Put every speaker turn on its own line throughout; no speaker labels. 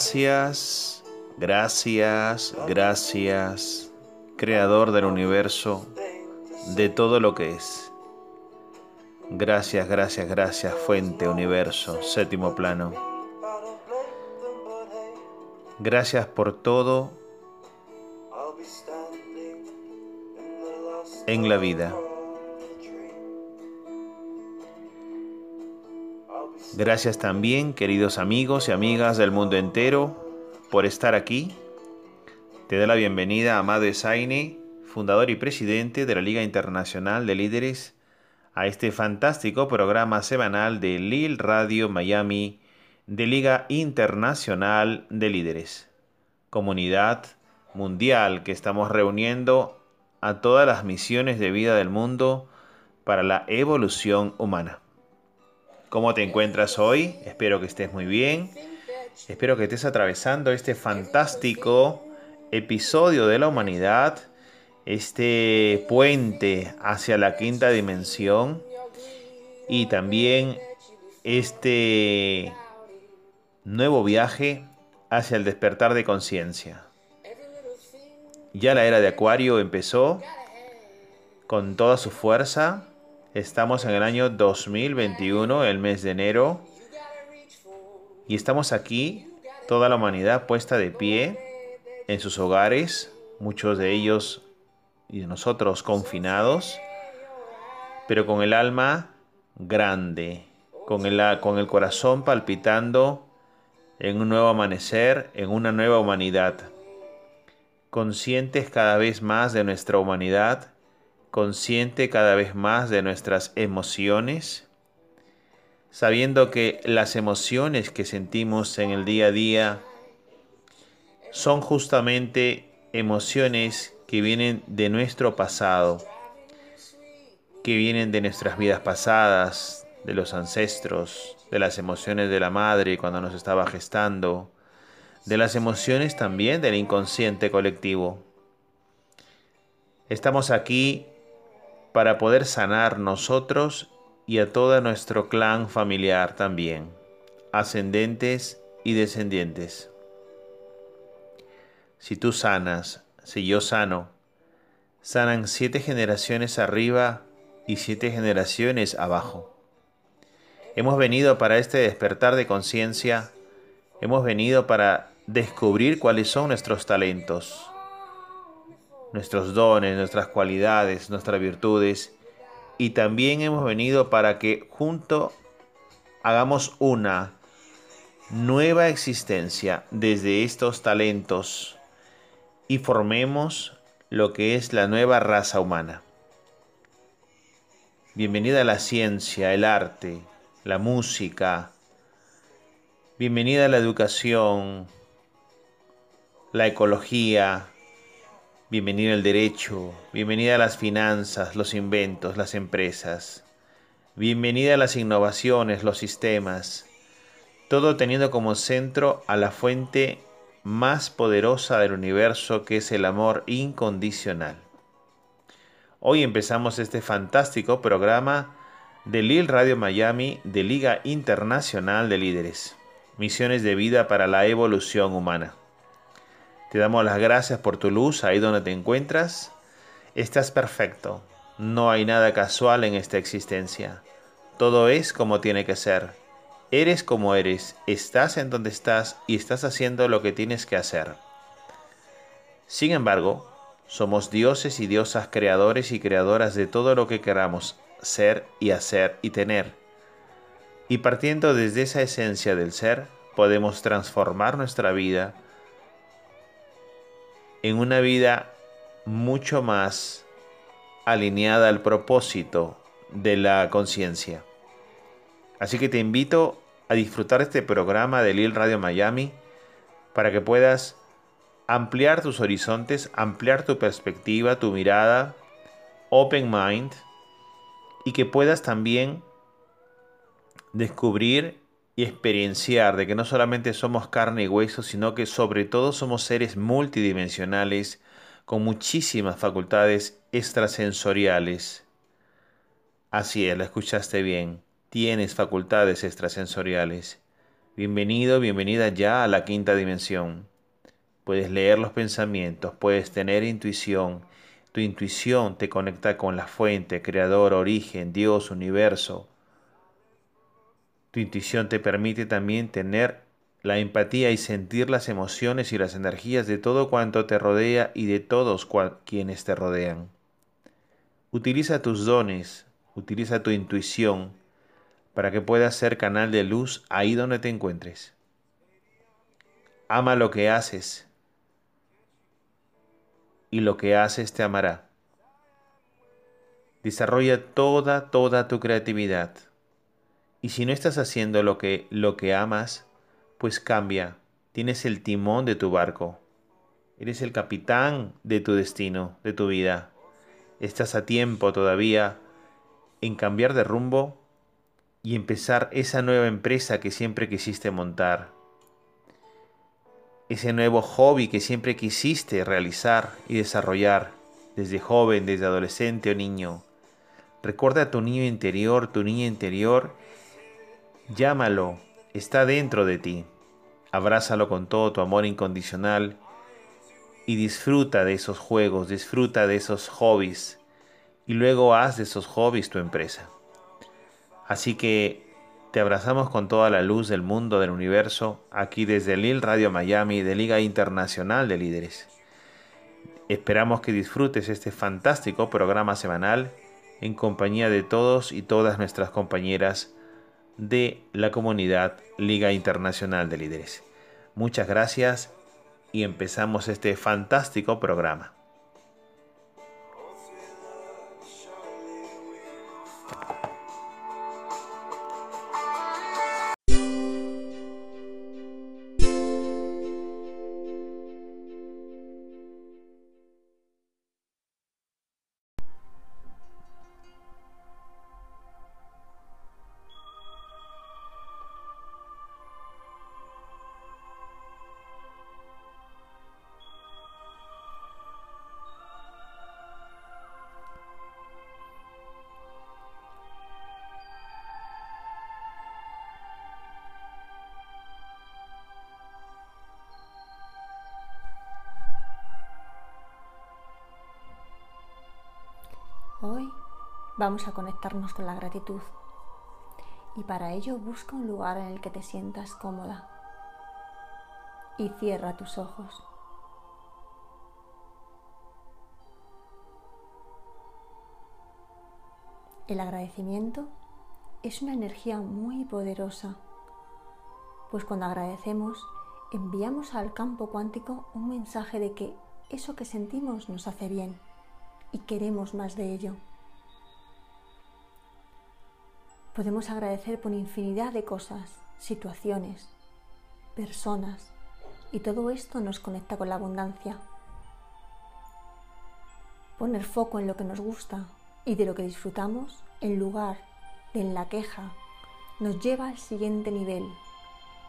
Gracias, gracias, gracias, Creador del universo, de todo lo que es. Gracias, gracias, gracias, Fuente, Universo, séptimo plano. Gracias por todo en la vida. Gracias también, queridos amigos y amigas del mundo entero, por estar aquí. Te doy la bienvenida, Amado Esaine, fundador y presidente de la Liga Internacional de Líderes, a este fantástico programa semanal de Lil Radio Miami de Liga Internacional de Líderes, comunidad mundial que estamos reuniendo a todas las misiones de vida del mundo para la evolución humana. ¿Cómo te encuentras hoy? Espero que estés muy bien. Espero que estés atravesando este fantástico episodio de la humanidad, este puente hacia la quinta dimensión y también este nuevo viaje hacia el despertar de conciencia. Ya la era de Acuario empezó con toda su fuerza Estamos en el año 2021, el mes de enero, y estamos aquí, toda la humanidad puesta de pie en sus hogares, muchos de ellos y de nosotros confinados, pero con el alma grande, con el, con el corazón palpitando en un nuevo amanecer, en una nueva humanidad, conscientes cada vez más de nuestra humanidad consciente cada vez más de nuestras emociones, sabiendo que las emociones que sentimos en el día a día son justamente emociones que vienen de nuestro pasado, que vienen de nuestras vidas pasadas, de los ancestros, de las emociones de la madre cuando nos estaba gestando, de las emociones también del inconsciente colectivo. Estamos aquí para poder sanar nosotros y a todo nuestro clan familiar también, ascendentes y descendientes. Si tú sanas, si yo sano, sanan siete generaciones arriba y siete generaciones abajo. Hemos venido para este despertar de conciencia, hemos venido para descubrir cuáles son nuestros talentos, nuestros dones, nuestras cualidades, nuestras virtudes. Y también hemos venido para que junto hagamos una nueva existencia desde estos talentos y formemos lo que es la nueva raza humana. Bienvenida a la ciencia, el arte, la música. Bienvenida a la educación, la ecología, Bienvenido al derecho, bienvenida a las finanzas, los inventos, las empresas. Bienvenida a las innovaciones, los sistemas. Todo teniendo como centro a la fuente más poderosa del universo que es el amor incondicional. Hoy empezamos este fantástico programa de Lil Radio Miami de Liga Internacional de Líderes. Misiones de vida para la evolución humana. Te damos las gracias por tu luz ahí donde te encuentras. Estás perfecto. No hay nada casual en esta existencia. Todo es como tiene que ser. Eres como eres, estás en donde estás y estás haciendo lo que tienes que hacer. Sin embargo, somos dioses y diosas creadores y creadoras de todo lo que queramos ser y hacer y tener. Y partiendo desde esa esencia del ser, podemos transformar nuestra vida en una vida mucho más alineada al propósito de la conciencia. Así que te invito a disfrutar este programa de Lil Radio Miami para que puedas ampliar tus horizontes, ampliar tu perspectiva, tu mirada, open mind, y que puedas también descubrir y experienciar de que no solamente somos carne y hueso, sino que sobre todo somos seres multidimensionales con muchísimas facultades extrasensoriales. Así es, la escuchaste bien. Tienes facultades extrasensoriales. Bienvenido, bienvenida ya a la quinta dimensión puedes leer los pensamientos, puedes tener intuición. Tu intuición te conecta con la fuente, creador, origen, Dios, universo. Tu intuición te permite también tener la empatía y sentir las emociones y las energías de todo cuanto te rodea y de todos quienes te rodean. Utiliza tus dones, utiliza tu intuición para que puedas ser canal de luz ahí donde te encuentres. Ama lo que haces, y lo que haces te amará. Desarrolla toda, toda tu creatividad. Y si no estás haciendo lo que, lo que amas, pues cambia. Tienes el timón de tu barco. Eres el capitán de tu destino, de tu vida. Estás a tiempo todavía en cambiar de rumbo y empezar esa nueva empresa que siempre quisiste montar ese nuevo hobby que siempre quisiste realizar y desarrollar desde joven, desde adolescente o niño. Recuerda a tu niño interior, tu niña interior, llámalo, está dentro de ti. Abrázalo con todo tu amor incondicional y disfruta de esos juegos, disfruta de esos hobbies y luego haz de esos hobbies tu empresa. Así que te abrazamos con toda la luz del mundo, del universo, aquí desde Lil Radio Miami de Liga Internacional de Líderes. Esperamos que disfrutes este fantástico programa semanal en compañía de todos y todas nuestras compañeras de la comunidad Liga Internacional de Líderes. Muchas gracias y empezamos este fantástico programa.
A conectarnos con la gratitud y para ello busca un lugar en el que te sientas cómoda y cierra tus ojos. El agradecimiento es una energía muy poderosa, pues cuando agradecemos enviamos al campo cuántico un mensaje de que eso que sentimos nos hace bien y queremos más de ello. Podemos agradecer por infinidad de cosas, situaciones, personas, y todo esto nos conecta con la abundancia. Poner foco en lo que nos gusta y de lo que disfrutamos en lugar de en la queja nos lleva al siguiente nivel,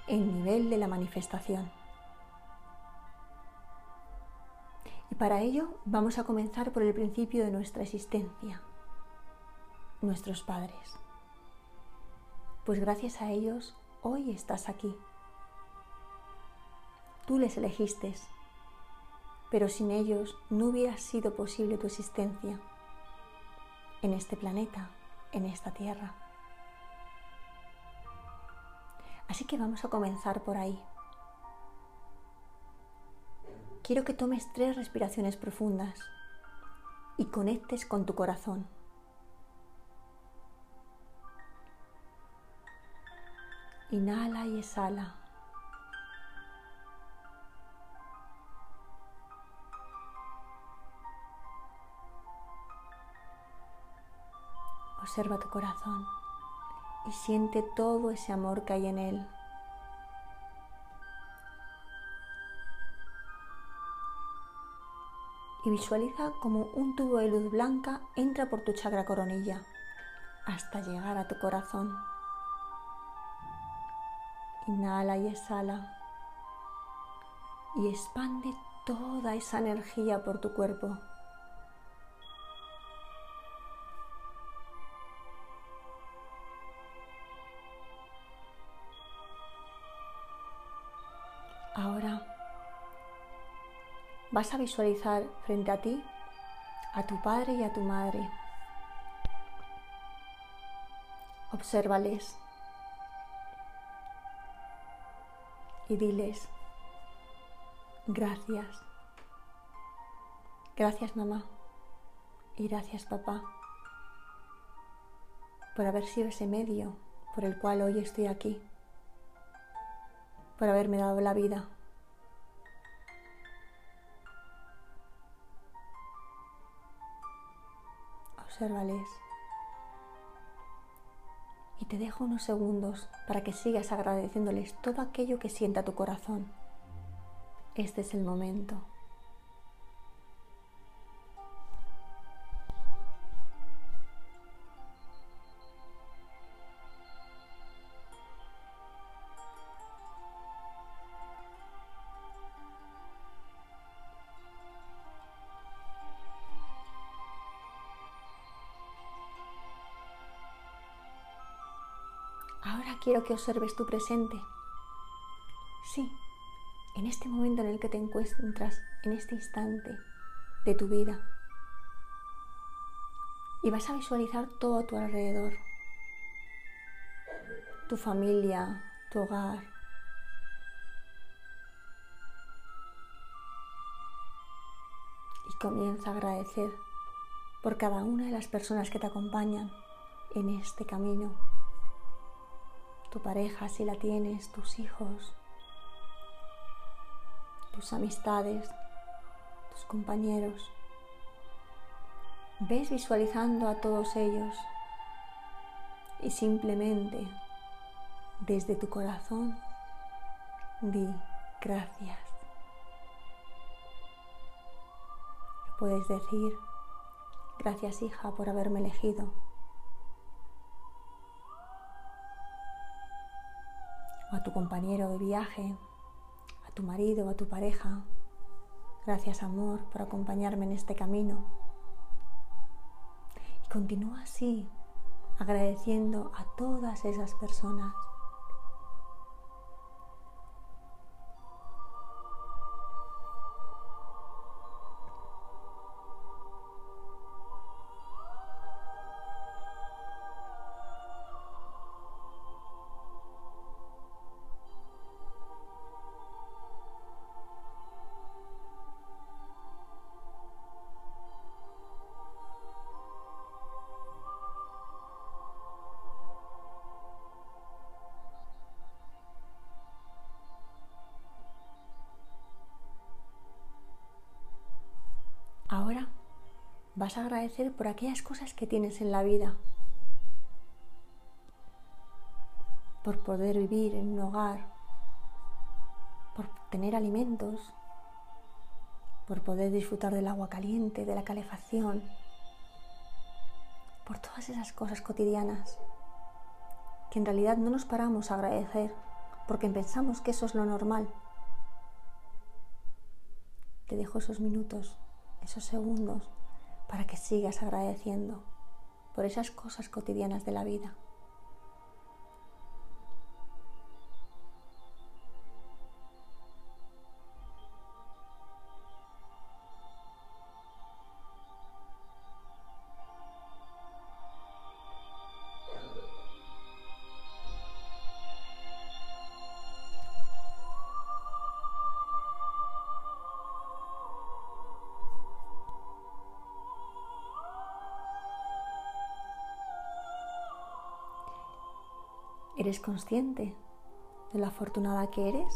el nivel de la manifestación. Y para ello vamos a comenzar por el principio de nuestra existencia, nuestros padres. Pues gracias a ellos hoy estás aquí. Tú les elegiste, pero sin ellos no hubiera sido posible tu existencia. en este planeta, en esta tierra. Así que vamos a comenzar por ahí. Quiero que tomes tres respiraciones profundas y conectes con tu corazón. Inhala y exhala. Observa tu corazón y siente todo ese amor que hay en él. Y visualiza como un tubo de luz blanca entra por tu chakra coronilla hasta llegar a tu corazón. Inhala y exhala. Y expande toda esa energía por tu cuerpo. Ahora vas a visualizar frente a ti a tu padre y a tu madre. Obsérvales y diles gracias. Gracias mamá y gracias papá por haber sido ese medio por el cual hoy estoy aquí por haberme dado la vida. Obsérvales. Y te dejo unos segundos para que sigas agradeciéndoles todo aquello que sienta tu corazón. Este es el momento. Quiero que observes tu presente. Sí, en este momento en el que te encuentras, en este instante de tu vida. Y vas a visualizar todo a tu alrededor. Tu familia, tu hogar. Y comienza a agradecer por cada una de las personas que te acompañan en este camino tu pareja si la tienes, tus hijos, tus amistades, tus compañeros. Ves visualizando a todos ellos y simplemente desde tu corazón di gracias. Puedes decir gracias hija por haberme elegido. A tu compañero de viaje, a tu marido o a tu pareja. Gracias amor por acompañarme en este camino. Y continúa así, agradeciendo a todas esas personas vas a agradecer por aquellas cosas que tienes en la vida, por poder vivir en un hogar, por tener alimentos, por poder disfrutar del agua caliente, de la calefacción, por todas esas cosas cotidianas que en realidad no nos paramos a agradecer porque pensamos que eso es lo normal. Te dejo esos minutos esos segundos para que sigas agradeciendo por esas cosas cotidianas de la vida. ¿Eres consciente de la afortunada que eres?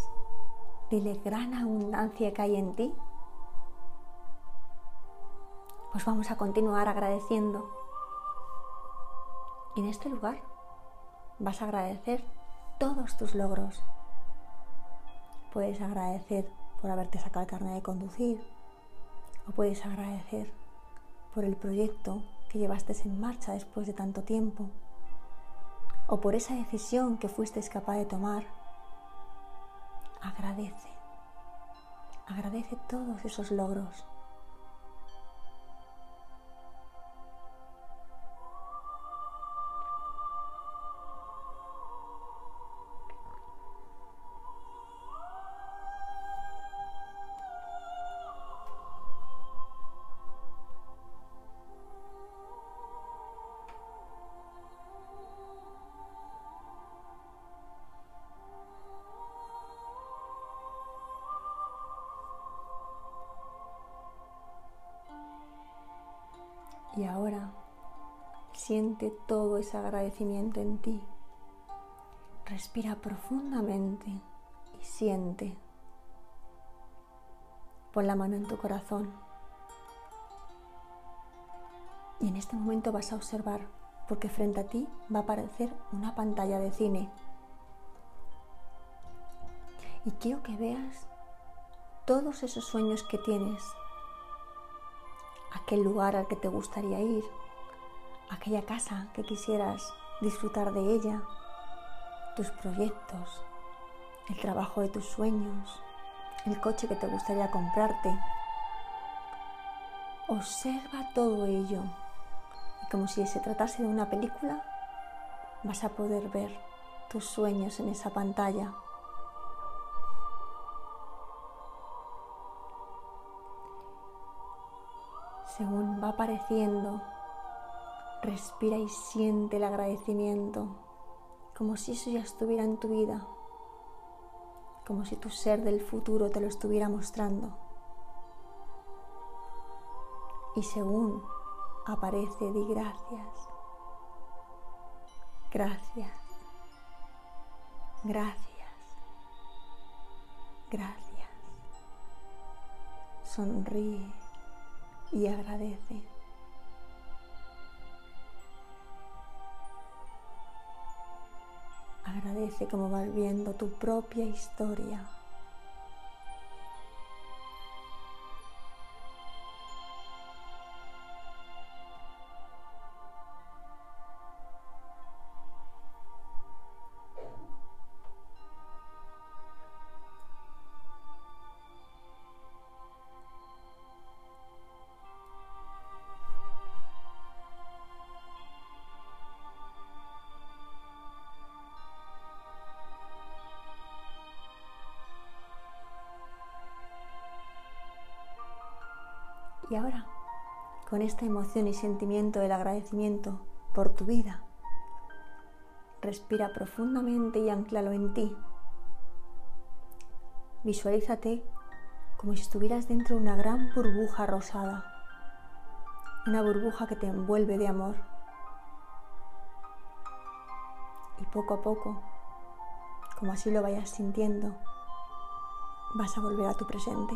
¿De la gran abundancia que hay en ti? Pues vamos a continuar agradeciendo. En este lugar vas a agradecer todos tus logros. Puedes agradecer por haberte sacado el carnet de conducir o puedes agradecer por el proyecto que llevaste en marcha después de tanto tiempo o por esa decisión que fuiste capaz de tomar. Agradece, agradece todos esos logros. Todo ese agradecimiento en ti. Respira profundamente y siente. Pon la mano en tu corazón. Y en este momento vas a observar, porque frente a ti va a aparecer una pantalla de cine. Y quiero que veas todos esos sueños que tienes aquel lugar al que te gustaría ir, aquella casa que quisieras disfrutar de ella, tus proyectos, el trabajo de tus sueños, el coche que te gustaría comprarte. Observa todo ello y como si se tratase de una película, vas a poder ver tus sueños en esa pantalla. Según va apareciendo, respira y siente el agradecimiento, como si eso ya estuviera en tu vida, como si tu ser del futuro te lo estuviera mostrando. Y según aparece, di gracias, gracias, gracias, gracias. Sonríe y agradece. Agradece como vas viendo tu propia historia. Con esta emoción y sentimiento del agradecimiento por tu vida, respira profundamente y anclalo en ti. Visualízate como si estuvieras dentro de una gran burbuja rosada, una burbuja que te envuelve de amor. Y poco a poco, como así lo vayas sintiendo, vas a volver a tu presente.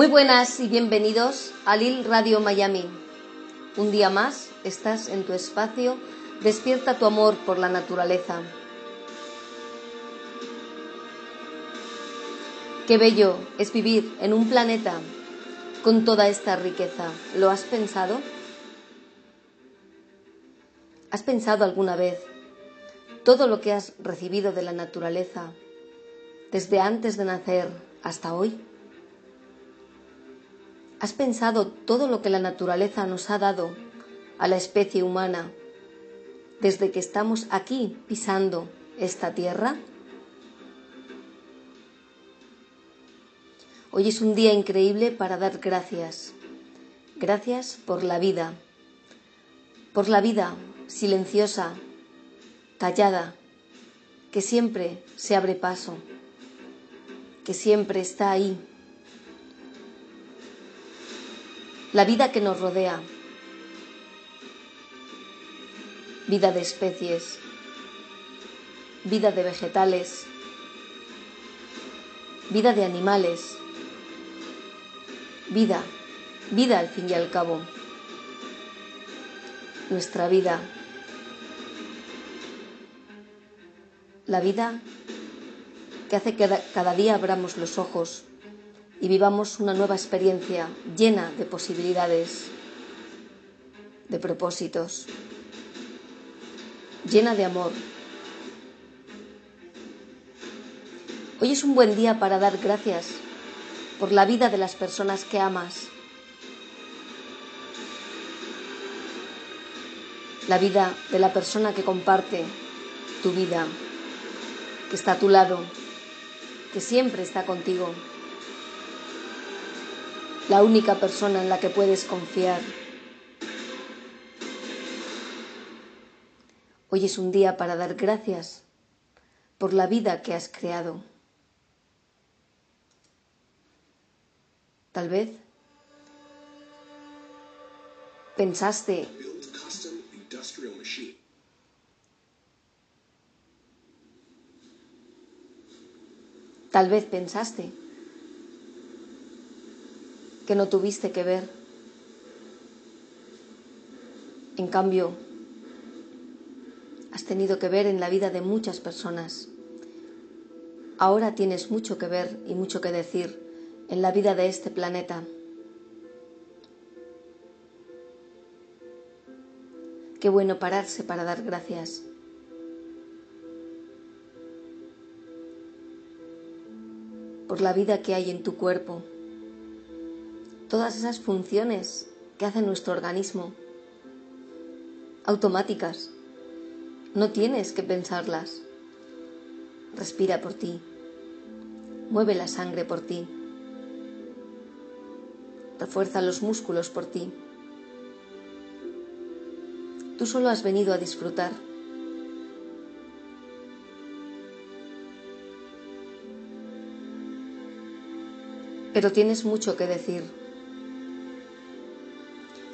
Muy buenas y bienvenidos a Lil Radio Miami. Un día más estás en tu espacio Despierta tu amor por la naturaleza. Qué bello es vivir en un planeta con toda esta riqueza. ¿Lo has pensado? ¿Has pensado alguna vez todo lo que has recibido de la naturaleza desde antes de nacer hasta hoy? ¿Has pensado todo lo que la naturaleza nos ha dado a la especie humana desde que estamos aquí pisando esta tierra? Hoy es un día increíble para dar gracias. Gracias por la vida. Por la vida silenciosa, callada, que siempre se abre paso, que siempre está ahí. La vida que nos rodea, vida de especies, vida de vegetales, vida de animales, vida, vida al fin y al cabo, nuestra vida, la vida que hace que cada día abramos los ojos y vivamos una nueva experiencia llena de posibilidades, de propósitos llena de amor. Hoy es un buen día para dar gracias por la vida de las personas que amas. La vida de la persona que comparte tu vida, que está a tu lado, que siempre está contigo. La única persona en la que puedes confiar. Hoy es un día para dar gracias por la vida que has creado. Tal vez pensaste Tal vez pensaste que no tuviste que ver. En cambio, has tenido que ver en la vida de muchas personas. Ahora tienes mucho que ver y mucho que decir en la vida de este planeta. Qué bueno pararse para dar gracias. por la vida que hay en tu cuerpo, todas esas funciones que hace nuestro organismo, automáticas, no tienes que pensarlas. Respira por ti. Mueve la sangre por ti. Refuerza los músculos por ti. Tú solo has venido a disfrutar. Pero tienes mucho que decir.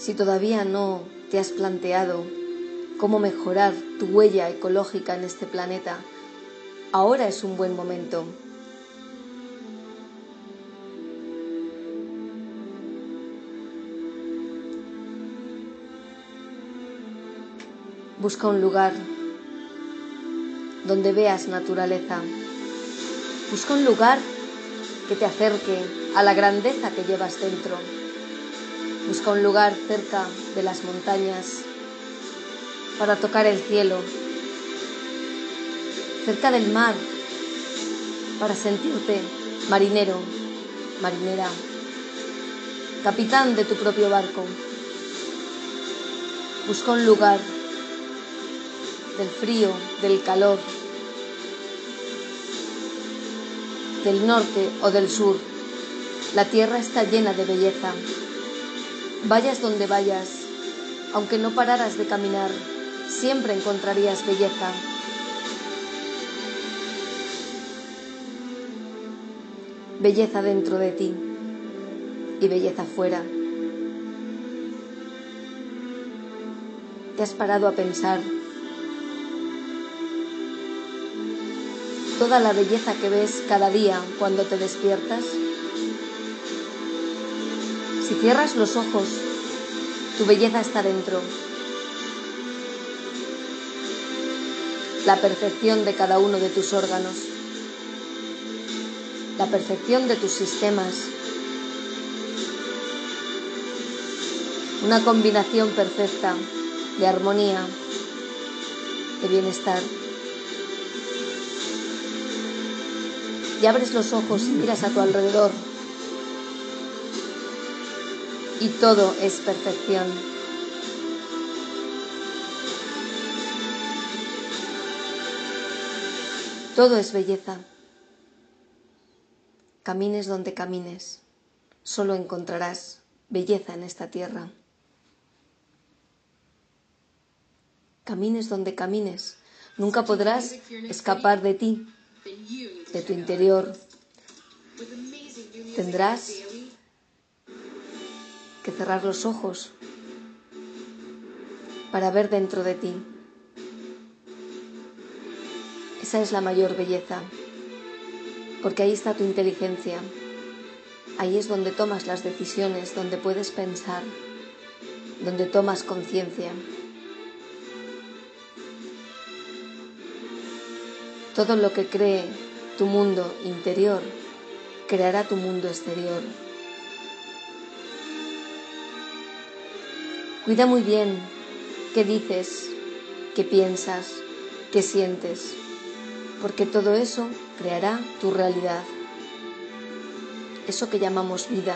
Si todavía no te has planteado cómo mejorar tu huella ecológica en este planeta, ahora es un buen momento. Busca un lugar donde veas naturaleza. Busca un lugar que te acerque a la grandeza que llevas dentro. Busca un lugar cerca de las montañas para tocar el cielo, cerca del mar, para sentirte marinero, marinera, capitán de tu propio barco. Busca un lugar del frío, del calor, del norte o del sur. La tierra está llena de belleza. Vayas donde vayas, aunque no pararas de caminar, siempre encontrarías belleza. Belleza dentro de ti y belleza fuera. ¿Te has parado a pensar toda la belleza que ves cada día cuando te despiertas? Si cierras los ojos, tu belleza está dentro. La perfección de cada uno de tus órganos, la perfección de tus sistemas, una combinación perfecta de armonía, de bienestar. Y abres los ojos y miras a tu alrededor y todo es perfección. Todo es belleza. Camines donde camines, solo encontrarás belleza en esta tierra. Camines donde camines, nunca podrás escapar de ti, de tu interior. Tendrás que cerrar los ojos para ver dentro de ti. Esa es la mayor belleza, porque ahí está tu inteligencia, ahí es donde tomas las decisiones, donde puedes pensar, donde tomas conciencia. Todo lo que cree tu mundo interior creará tu mundo exterior. Cuida muy bien qué dices, qué piensas, qué sientes, porque todo eso creará tu realidad. Eso que llamamos vida.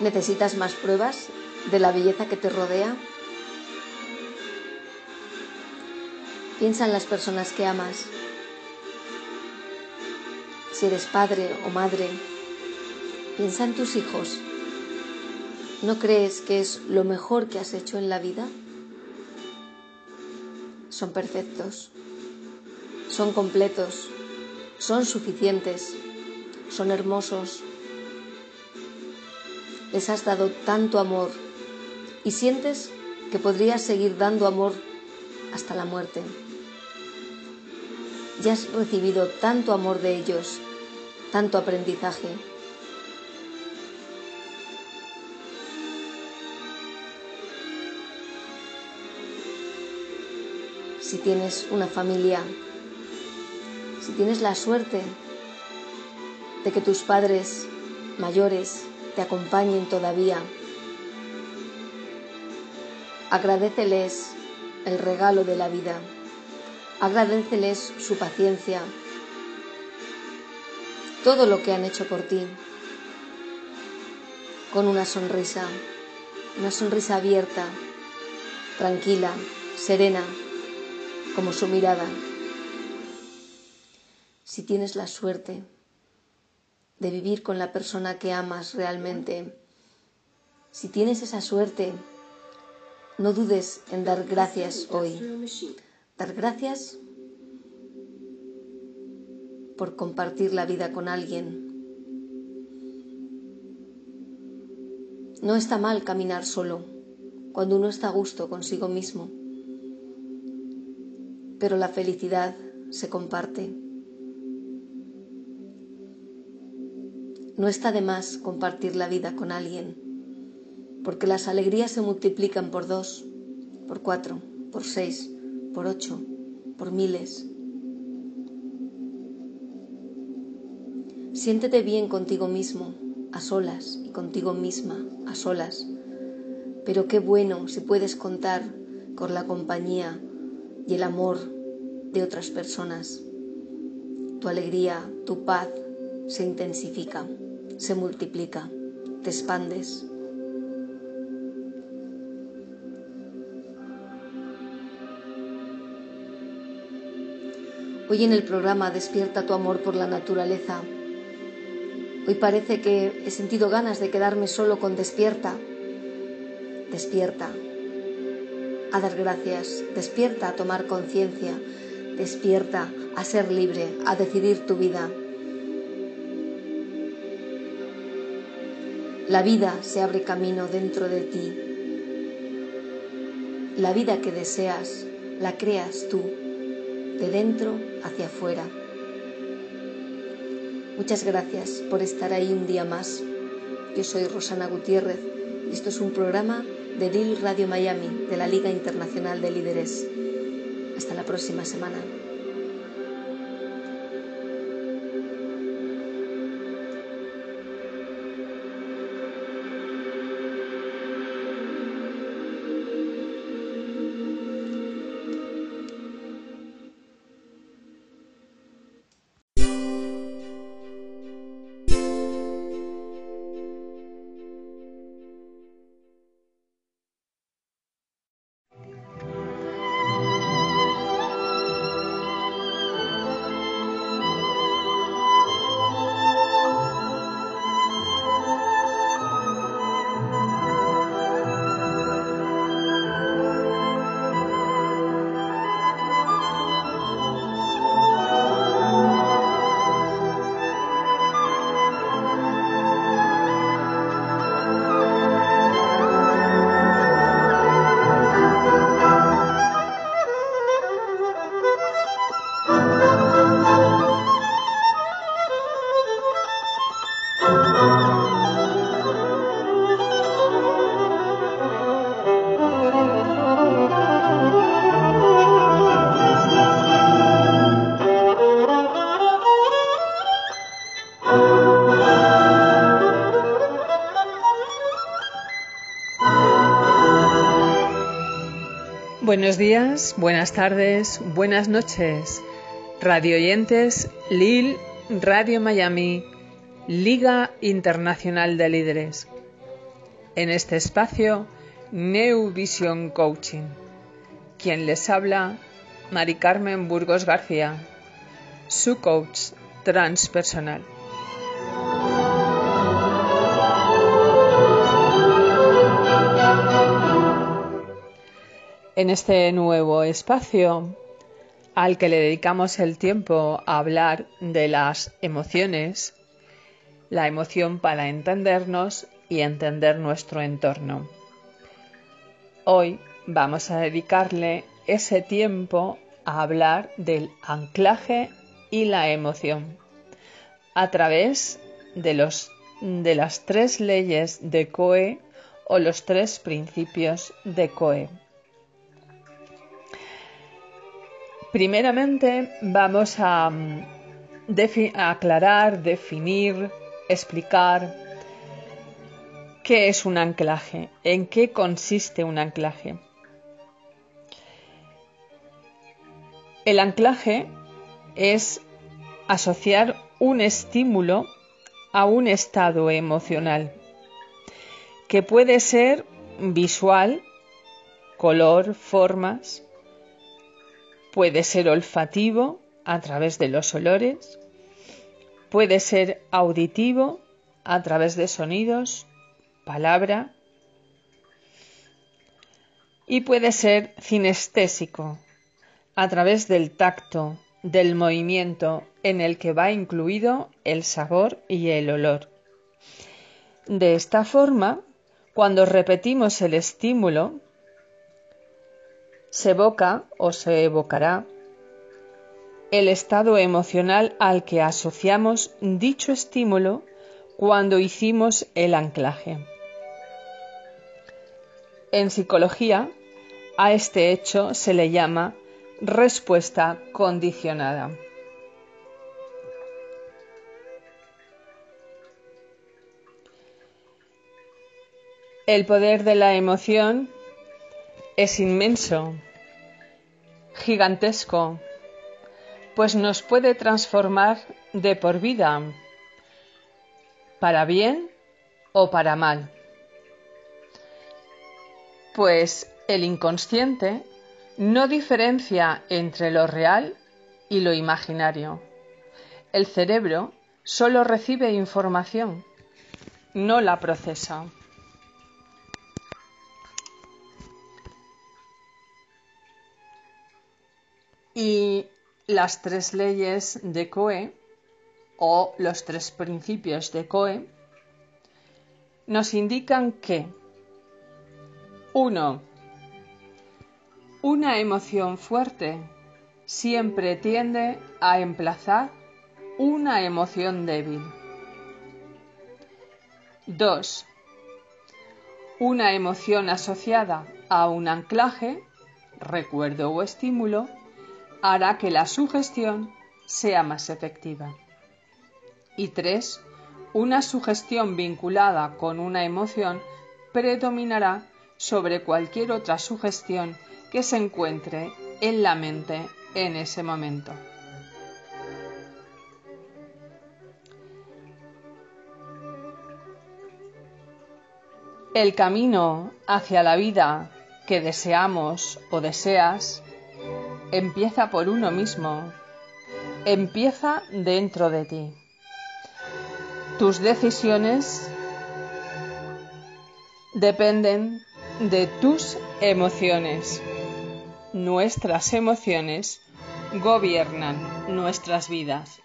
¿Necesitas más pruebas de la belleza que te rodea? Piensa en las personas que amas, si eres padre o madre, piensa en tus hijos. ¿No crees que es lo mejor que has hecho en la vida? Son perfectos, son completos, son suficientes, son hermosos. Les has dado tanto amor y sientes que podrías seguir dando amor hasta la muerte ya has recibido tanto amor de ellos, tanto aprendizaje. Si tienes una familia, si tienes la suerte de que tus padres mayores te acompañen todavía, agradeceles el regalo de la vida. Agradeceles su paciencia, todo lo que han hecho por ti, con una sonrisa, una sonrisa abierta, tranquila, serena, como su mirada. Si tienes la suerte de vivir con la persona que amas realmente, si tienes esa suerte, no dudes en dar gracias hoy dar gracias por compartir la vida con alguien. No está mal caminar solo cuando uno está a gusto consigo mismo, pero la felicidad se comparte. No está de más compartir la vida con alguien, porque las alegrías se multiplican por dos, por cuatro, por seis, por ocho, por miles. Siéntete bien contigo mismo, a solas, y contigo misma, a solas. Pero qué bueno si puedes contar con la compañía y el amor de otras personas. Tu alegría, tu paz se intensifica, se multiplica, te expandes. Hoy en el programa Despierta tu amor por la naturaleza. Hoy parece que he sentido ganas de quedarme solo con despierta. Despierta a dar gracias, despierta a tomar conciencia, despierta a ser libre, a decidir tu vida. La vida se abre camino dentro de ti. La vida que deseas la creas tú de dentro hacia afuera. Muchas gracias por estar ahí un día más. Yo soy Rosana Gutiérrez y esto es un programa de Lil Radio Miami de la Liga Internacional de Líderes. Hasta la próxima semana.
Buenos días, buenas tardes, buenas noches. Radio oyentes, LIL, Radio Miami, Liga Internacional de Líderes. En este espacio, New Vision Coaching. Quien les habla, Mari Carmen Burgos García, su coach transpersonal. En este nuevo espacio al que le dedicamos el tiempo a hablar de las emociones, la emoción para entendernos y entender nuestro entorno. Hoy vamos a dedicarle ese tiempo a hablar del anclaje y la emoción a través de, las tres leyes de Coe o los tres principios de Coe. Primeramente vamos a, mm, aclarar, definir, explicar qué es un anclaje, en qué consiste un anclaje. El anclaje es asociar un estímulo a un estado emocional, que puede ser visual, color, formas, Puede ser olfativo a través de los olores, puede ser auditivo a través de sonidos, palabra, y puede ser cinestésico a través del tacto, del movimiento en el que va incluido el sabor y el olor. De esta forma, cuando repetimos el estímulo, se evoca o se evocará el estado emocional al que asociamos dicho estímulo cuando hicimos el anclaje. En psicología, a este hecho se le llama respuesta condicionada. El poder de la emoción es inmenso, gigantesco, pues nos puede transformar de por vida, para bien o para mal. Pues el inconsciente no diferencia entre lo real y lo imaginario. El cerebro solo recibe información, no la procesa. Y las tres leyes de Coe o los tres principios de Coe nos indican que uno, Una emoción fuerte siempre tiende a emplazar una emoción débil. 2. Una emoción asociada a un anclaje, recuerdo o estímulo hará que la sugestión sea más efectiva. Y 3. Una sugestión vinculada con una emoción predominará sobre cualquier otra sugestión que se encuentre en la mente en ese momento. El camino hacia la vida que deseamos o deseas empieza por uno mismo, empieza dentro de ti. Tus decisiones dependen de tus emociones. Nuestras emociones gobiernan nuestras vidas,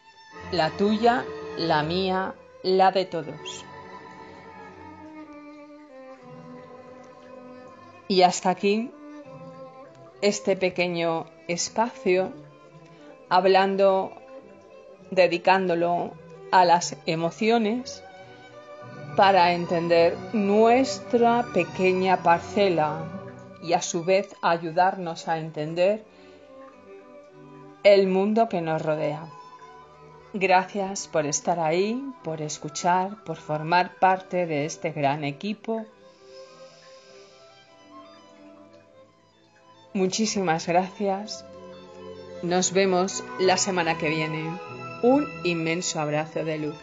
la tuya, la mía, la de todos. Y hasta aquí este pequeño espacio hablando, dedicándolo a las emociones para entender nuestra pequeña parcela y a su vez ayudarnos a entender el mundo que nos rodea. Gracias por estar ahí, por escuchar, por formar parte de este gran equipo Muchísimas gracias. Nos vemos la semana que viene. Un inmenso abrazo de luz.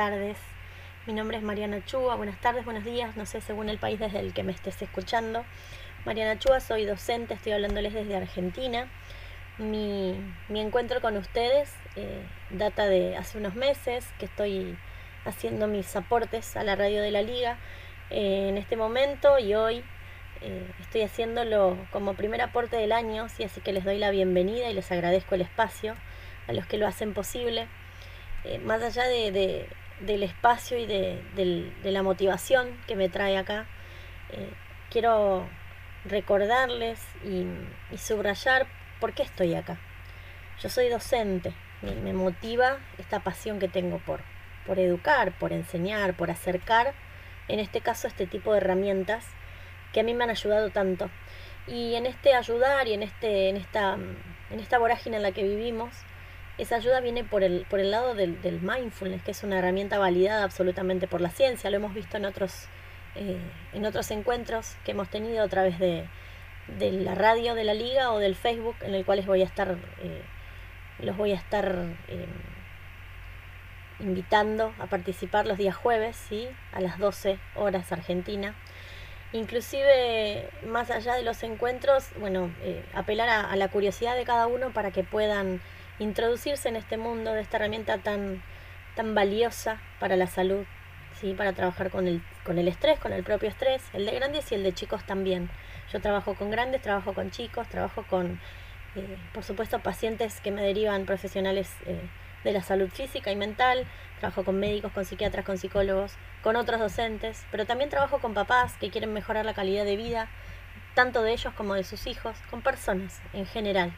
Tardes. Mi nombre es Mariana Chua, buenas tardes, buenos días, no sé según el país desde el que me estés escuchando. Mariana Chua, soy docente, estoy hablándoles desde Argentina. Mi, encuentro con ustedes eh, data de hace unos meses que estoy haciendo mis aportes a la radio de la liga eh, en este momento y hoy eh, estoy haciéndolo como primer aporte del año, así que les doy la bienvenida y les agradezco el espacio a los que lo hacen posible. Más allá de, del espacio y de, la motivación que me trae acá, eh, quiero recordarles y, subrayar por qué estoy acá. Yo soy docente, me, me motiva esta pasión que tengo por, por educar, por enseñar, por acercar, en este caso, este tipo de herramientas que a mí me han ayudado tanto. Y en este ayudar y en, este, en, esta, en esta vorágine en la que vivimos, esa ayuda viene por el, por el lado del, mindfulness, que es una herramienta validada absolutamente por la ciencia. Lo hemos visto en otros, eh, en otros encuentros que hemos tenido a través de, la radio de la liga o del Facebook, en el cual les voy a estar, eh, los voy a estar eh, invitando a participar los días jueves, ¿sí? a las 12 horas Argentina. Inclusive, más allá de los encuentros, bueno, apelar a la curiosidad de cada uno para que puedan introducirse en este mundo de esta herramienta tan, tan valiosa para la salud, ¿sí? para trabajar con el, con el estrés, con el propio estrés, el de grandes y el de chicos también. Yo trabajo con grandes, trabajo con chicos, trabajo con, eh, por supuesto, pacientes que me derivan profesionales eh, de la salud física y mental, trabajo con médicos, con psiquiatras, con psicólogos, con otros docentes, pero también trabajo con papás que quieren mejorar la calidad de vida, tanto de ellos como de sus hijos, con personas en general.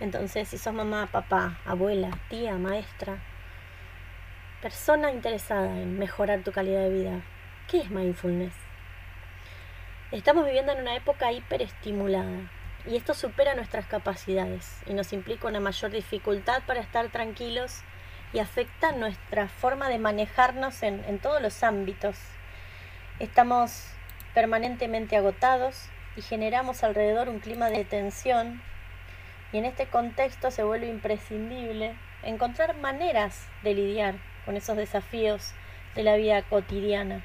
Entonces, si sos mamá, papá, abuela, tía, maestra, persona interesada en mejorar tu calidad de vida, ¿qué es mindfulness? Estamos viviendo en una época hiperestimulada y esto supera nuestras capacidades y nos implica una mayor dificultad para estar tranquilos y afecta nuestra forma de manejarnos en, en todos los ámbitos. Estamos permanentemente agotados y generamos alrededor un clima de tensión y en este contexto se vuelve imprescindible encontrar maneras de lidiar con esos desafíos de la vida cotidiana.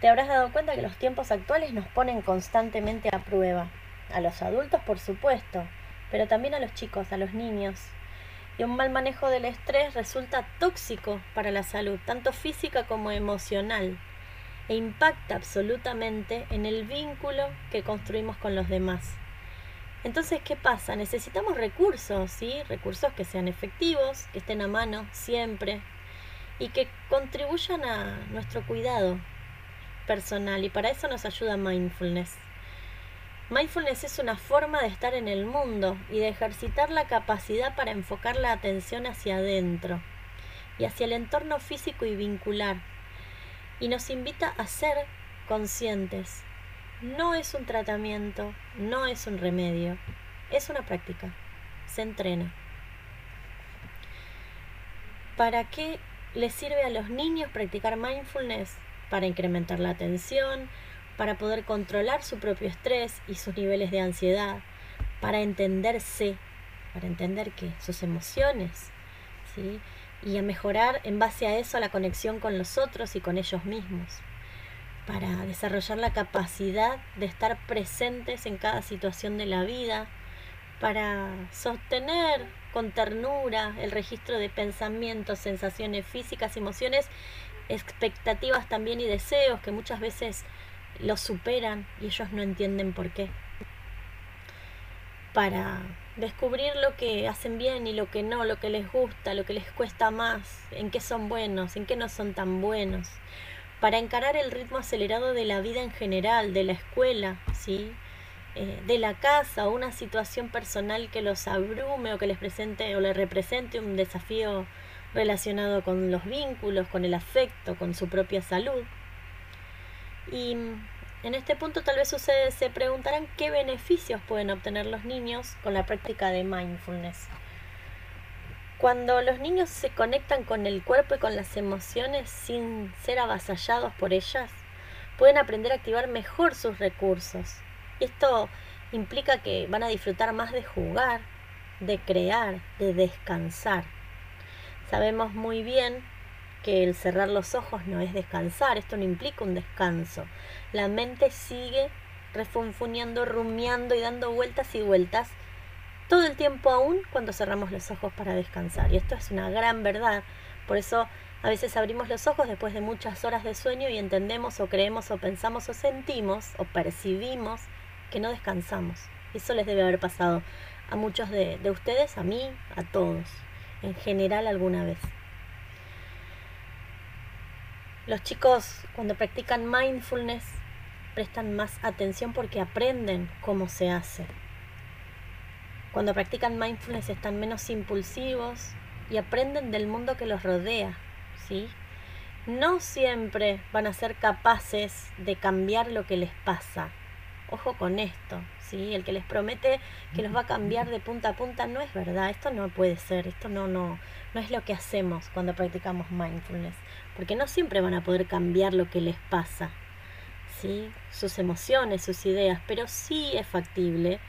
Te habrás dado cuenta que los tiempos actuales nos ponen constantemente a prueba. A los adultos, por supuesto, pero también a los chicos, a los niños. Y un mal manejo del estrés resulta tóxico para la salud, tanto física como emocional, e impacta absolutamente en el vínculo que construimos con los demás. Entonces, ¿qué pasa? Necesitamos recursos, ¿sí? Recursos que sean efectivos, que estén a mano siempre y que contribuyan a nuestro cuidado personal y para eso nos ayuda mindfulness. Mindfulness es una forma de estar en el mundo y de ejercitar la capacidad para enfocar la atención hacia adentro y hacia el entorno físico y vincular. Y nos invita a ser conscientes. No es un tratamiento, no es un remedio, es una práctica. Se entrena. ¿Para qué les sirve a los niños practicar mindfulness? para incrementar la atención, para poder controlar su propio estrés y sus niveles de ansiedad, para entenderse, para entender que sus emociones, ¿sí? y a mejorar en base a eso la conexión con los otros y con ellos mismos, para desarrollar la capacidad de estar presentes en cada situación de la vida, para sostener con ternura el registro de pensamientos, sensaciones físicas, emociones expectativas también y deseos que muchas veces los superan y ellos no entienden por qué. Para descubrir lo que hacen bien y lo que no, lo que les gusta, lo que les cuesta más, en qué son buenos, en qué no son tan buenos. Para encarar el ritmo acelerado de la vida en general, de la escuela, ¿sí? Eh, de la casa o una situación personal que los abrume o que les presente o les represente un desafío relacionado con los vínculos, con el afecto, con su propia salud. Y en este punto tal vez ustedes se preguntarán qué beneficios pueden obtener los niños con la práctica de mindfulness. Cuando los niños se conectan con el cuerpo y con las emociones sin ser avasallados por ellas, pueden aprender a activar mejor sus recursos. Esto implica que van a disfrutar más de jugar, de crear, de descansar. Sabemos muy bien que el cerrar los ojos no es descansar, esto no implica un descanso. La mente sigue refunfuñando, rumiando y dando vueltas y vueltas todo el tiempo aún cuando cerramos los ojos para descansar. Y esto es una gran verdad. Por eso a veces abrimos los ojos después de muchas horas de sueño y entendemos o creemos o pensamos o sentimos o percibimos que no descansamos. Eso les debe haber pasado a muchos de, de ustedes, a mí, a todos en general alguna vez. Los chicos cuando practican mindfulness prestan más atención porque aprenden cómo se hace. Cuando practican mindfulness están menos impulsivos y aprenden del mundo que los rodea, ¿sí? No siempre van a ser capaces de cambiar lo que les pasa. Ojo con esto, el que les promete que los va a cambiar de punta a punta no es verdad, esto no puede ser, esto no, no, no es lo que hacemos cuando practicamos mindfulness, porque no siempre van a poder cambiar lo que les pasa, ¿sí? sus emociones, sus ideas, pero sí es factible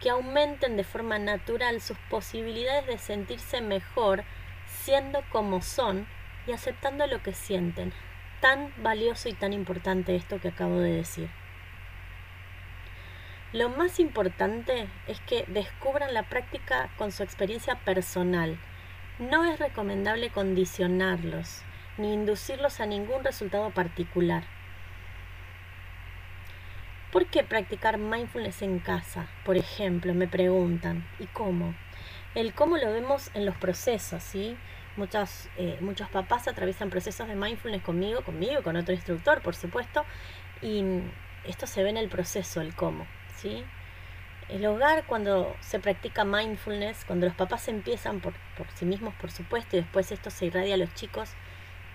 que aumenten de forma natural sus posibilidades de sentirse mejor siendo como son y aceptando lo que sienten. Tan valioso y tan importante esto que acabo de decir. Lo más importante es que descubran la práctica con su experiencia personal. No es recomendable condicionarlos ni inducirlos a ningún resultado particular. ¿Por qué practicar mindfulness en casa? Por ejemplo, me preguntan. ¿Y cómo? El cómo lo vemos en los procesos, ¿sí? Muchos, eh, muchos papás atraviesan procesos de mindfulness conmigo, conmigo, con otro instructor, por supuesto, y esto se ve en el proceso, el cómo. ¿sí? el hogar cuando se practica mindfulness, cuando los papás empiezan por, por sí mismos, por supuesto, y después esto se irradia a los chicos,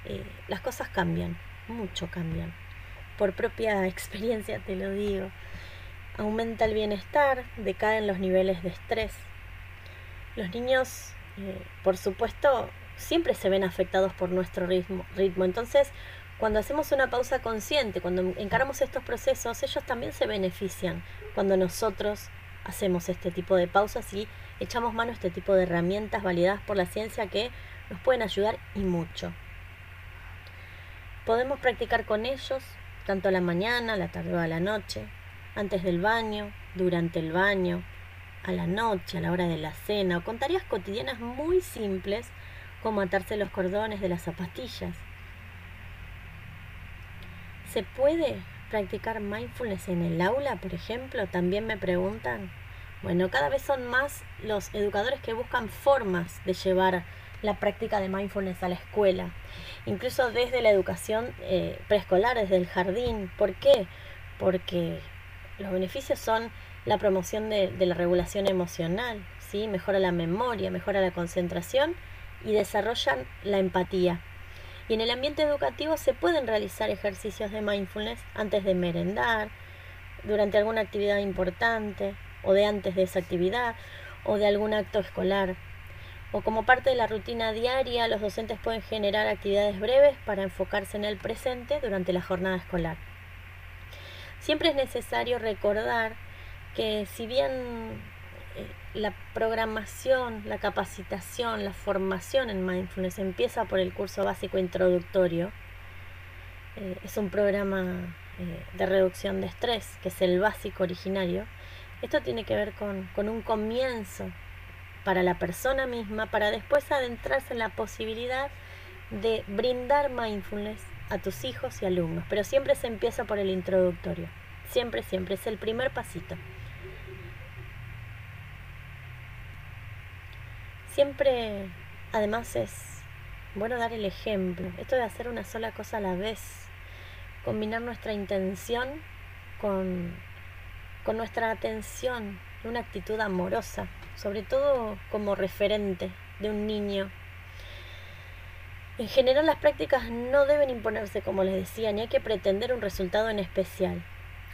eh, las cosas cambian, mucho cambian. Por propia experiencia te lo digo. Aumenta el bienestar, decaen los niveles de estrés. Los niños, eh, por supuesto, siempre se ven afectados por nuestro ritmo, ritmo. Entonces, cuando hacemos una pausa consciente, cuando encaramos estos procesos, ellos también se benefician cuando nosotros hacemos este tipo de pausas y echamos mano a este tipo de herramientas validadas por la ciencia que nos pueden ayudar y mucho. Podemos practicar con ellos tanto a la mañana, a la tarde o a la noche, antes del baño, durante el baño, a la noche, a la hora de la cena o con tareas cotidianas muy simples como atarse los cordones de las zapatillas. ¿Se puede practicar mindfulness en el aula, por ejemplo? También me preguntan. Bueno, cada vez son más los educadores que buscan formas de llevar la práctica de mindfulness a la escuela, incluso desde la educación eh, preescolar, desde el jardín. ¿Por qué? Porque los beneficios son la promoción de, de, la regulación emocional, ¿sí? mejora la memoria, mejora la concentración y desarrollan la empatía. Y en el ambiente educativo se pueden realizar ejercicios de mindfulness antes de merendar, durante alguna actividad importante, o de antes de esa actividad, o de algún acto escolar. O como parte de la rutina diaria, los docentes pueden generar actividades breves para enfocarse en el presente durante la jornada escolar. Siempre es necesario recordar que si bien eh, la programación, la capacitación, la formación en mindfulness empieza por el curso básico introductorio. Eh, es un programa eh, de reducción de estrés, que es el básico originario. Esto tiene que ver con, con un comienzo para la persona misma, para después adentrarse en la posibilidad de brindar mindfulness a tus hijos y alumnos. Pero siempre se empieza por el introductorio. Siempre, siempre. Es el primer pasito. Siempre, además, es bueno dar el ejemplo. Esto de hacer una sola cosa a la vez, combinar nuestra intención con, con nuestra atención, una actitud amorosa, sobre todo como referente de un niño. En general las prácticas no deben imponerse, como les decía, ni hay que pretender un resultado en especial.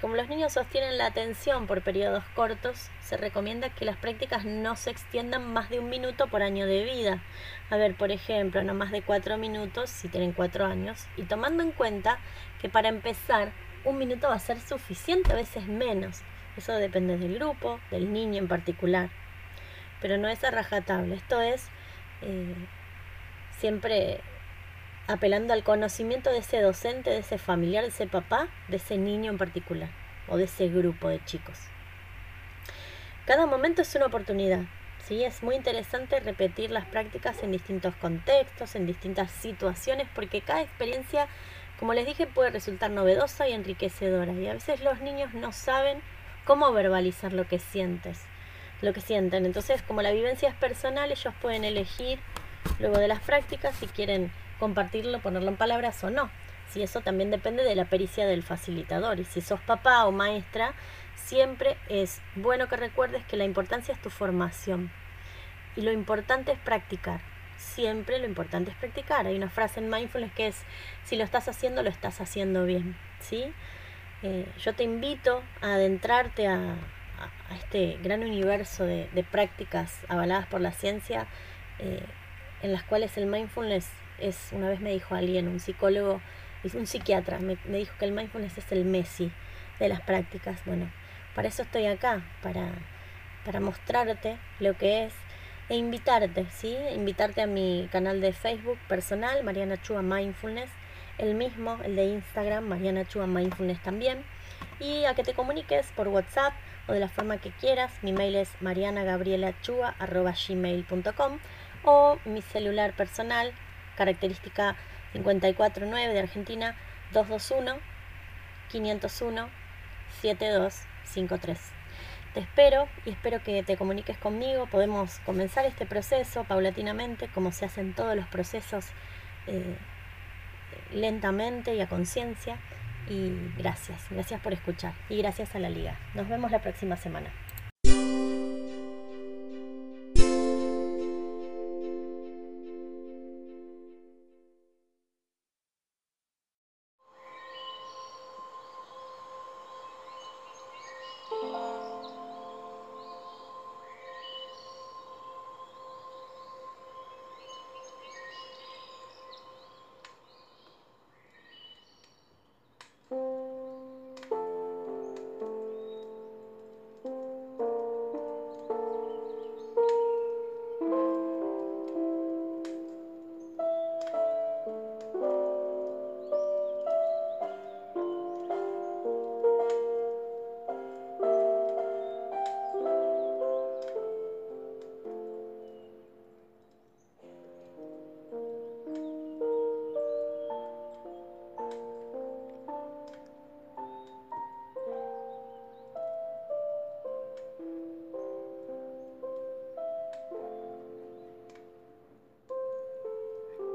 Como los niños sostienen la atención por periodos cortos, se recomienda que las prácticas no se extiendan más de un minuto por año de vida. A ver, por ejemplo, no más de cuatro minutos si tienen cuatro años. Y tomando en cuenta que para empezar un minuto va a ser suficiente, a veces menos. Eso depende del grupo, del niño en particular. Pero no es a rajatable. Esto es eh, siempre apelando al conocimiento de ese docente, de ese familiar, de ese papá, de ese niño en particular o de ese grupo de chicos. Cada momento es una oportunidad. ¿sí? Es muy interesante repetir las prácticas en distintos contextos, en distintas situaciones, porque cada experiencia, como les dije, puede resultar novedosa y enriquecedora. Y a veces los niños no saben cómo verbalizar lo que sientes, lo que sienten. Entonces, como la vivencia es personal, ellos pueden elegir luego de las prácticas si quieren compartirlo, ponerlo en palabras o no. Si eso también depende de la pericia del facilitador. Y si sos papá o maestra, siempre es bueno que recuerdes que la importancia es tu formación. Y lo importante es practicar. Siempre lo importante es practicar. Hay una frase en Mindfulness que es, si lo estás haciendo, lo estás haciendo bien. ¿sí? Eh, yo te invito a adentrarte a, este gran universo de, prácticas avaladas por la ciencia, eh, en las cuales el mindfulness es, una vez me dijo alguien, un psicólogo, un psiquiatra, me, dijo que el mindfulness es el Messi de las prácticas. Bueno, para eso estoy acá, para, para mostrarte lo que es e invitarte, ¿sí? Invitarte a mi canal de Facebook personal, Mariana Chua Mindfulness, el mismo, el de Instagram, Mariana Chua Mindfulness también, y a que te comuniques por WhatsApp o de la forma que quieras. Mi mail es marianagabrielachua.gmail.com o mi celular personal característica 549 de Argentina 221 501 7253. Te espero y espero que te comuniques conmigo. Podemos comenzar este proceso paulatinamente, como se hacen todos los procesos, eh, lentamente y a conciencia y gracias, gracias por escuchar y gracias a la liga. Nos vemos la próxima semana.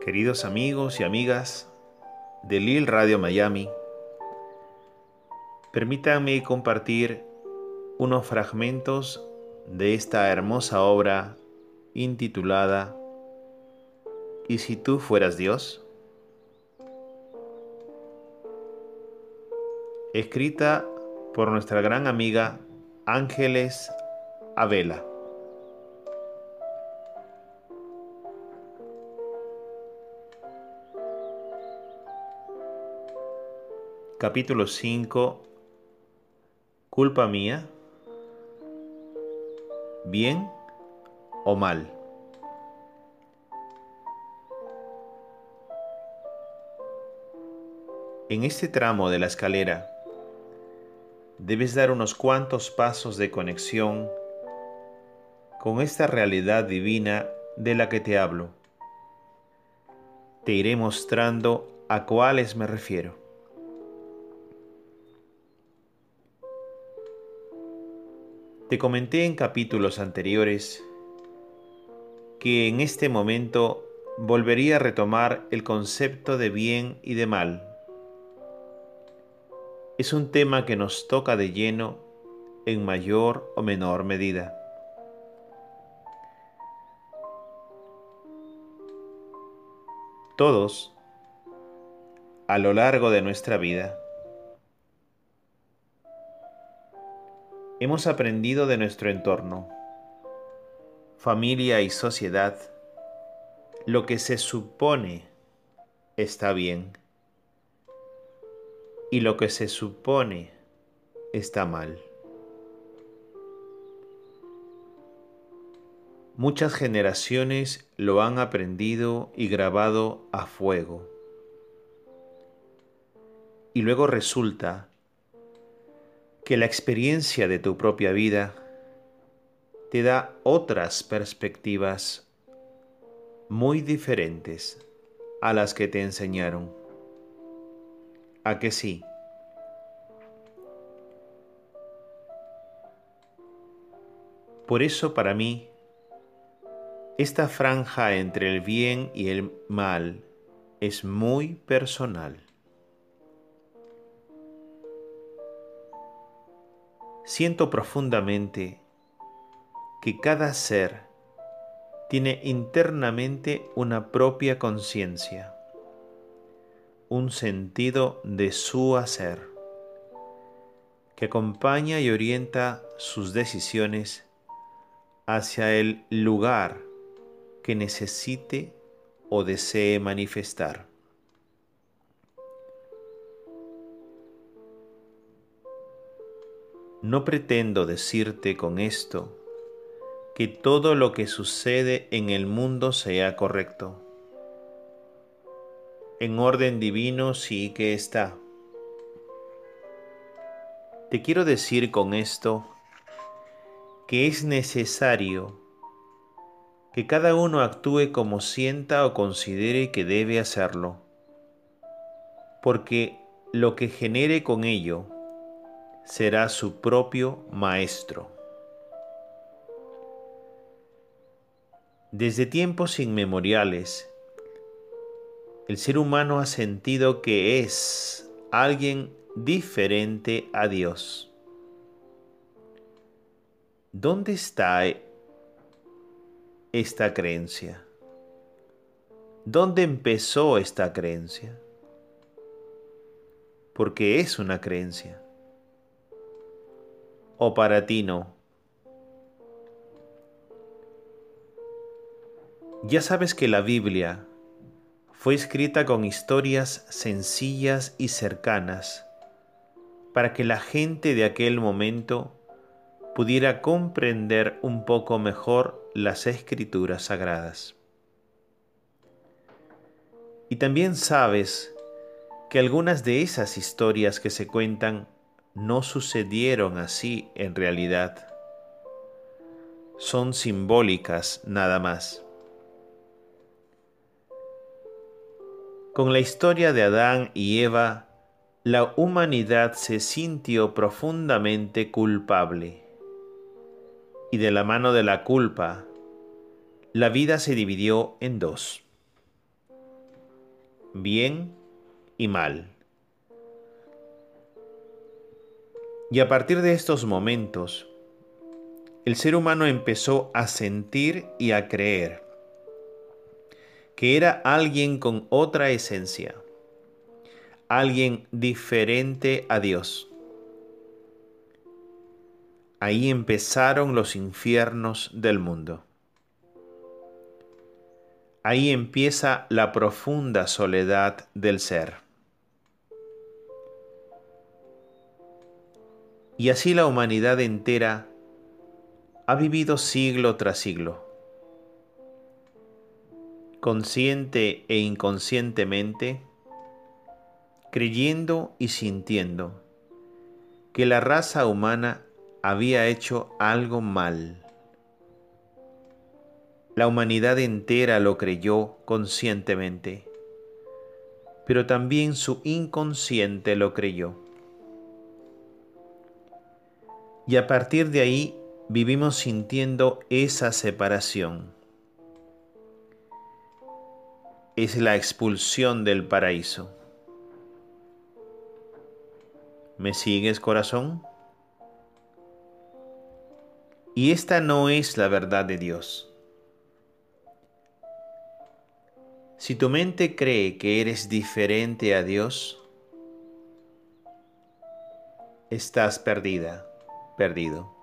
Queridos amigos y amigas de Lil Radio Miami, permítanme compartir unos fragmentos de esta hermosa obra intitulada ¿Y si tú fueras Dios? Escrita por nuestra gran amiga Ángeles Abela. Capítulo 5 Culpa mía Bien o mal En este tramo de la escalera debes dar unos cuantos pasos de conexión con esta realidad divina de la que te hablo. Te iré mostrando a cuáles me refiero. Te comenté en capítulos anteriores que en este momento volvería a retomar el concepto de bien y de mal. Es un tema que nos toca de lleno en mayor o menor medida. Todos, a lo largo de nuestra vida, hemos aprendido de nuestro entorno, familia y sociedad, lo que se supone está bien y lo que se supone está mal. Muchas generaciones lo han aprendido y grabado a fuego. Y luego resulta que la experiencia de tu propia vida te da otras perspectivas muy diferentes a las que te enseñaron. ¿A que sí? Por eso para mí, esta franja entre el bien y el mal es muy personal. Siento profundamente que cada ser tiene internamente una propia conciencia, un sentido de su hacer, que acompaña y orienta sus decisiones hacia el lugar que necesite o desee manifestar. No pretendo decirte con esto que todo lo que sucede en el mundo sea correcto. En orden divino sí que está. Te quiero decir con esto que es necesario que cada uno actúe como sienta o considere que debe hacerlo, porque lo que genere con ello será su propio maestro. Desde tiempos inmemoriales, el ser humano ha sentido que es alguien diferente a Dios. ¿Dónde está esta creencia? ¿Dónde empezó esta creencia? Porque es una creencia o para ti no. Ya sabes que la Biblia fue escrita con historias sencillas y cercanas para que la gente de aquel momento pudiera comprender un poco mejor las escrituras sagradas. Y también sabes que algunas de esas historias que se cuentan no sucedieron así en realidad. Son simbólicas nada más. Con la historia de Adán y Eva, la humanidad se sintió profundamente culpable. Y de la mano de la culpa, la vida se dividió en dos. bien y mal. Y a partir de estos momentos, el ser humano empezó a sentir y a creer que era alguien con otra esencia, alguien diferente a Dios. Ahí empezaron los infiernos del mundo. Ahí empieza la profunda soledad del ser. Y así la humanidad entera ha vivido siglo tras siglo consciente e inconscientemente, creyendo y sintiendo que la raza humana había hecho algo mal. La humanidad entera lo creyó conscientemente, pero también su inconsciente lo creyó. Y a partir de ahí vivimos sintiendo esa separación es la expulsión del paraíso. ¿Me sigues corazón? Y esta no es la verdad de Dios. Si tu mente cree que eres diferente a Dios, estás perdida, perdido.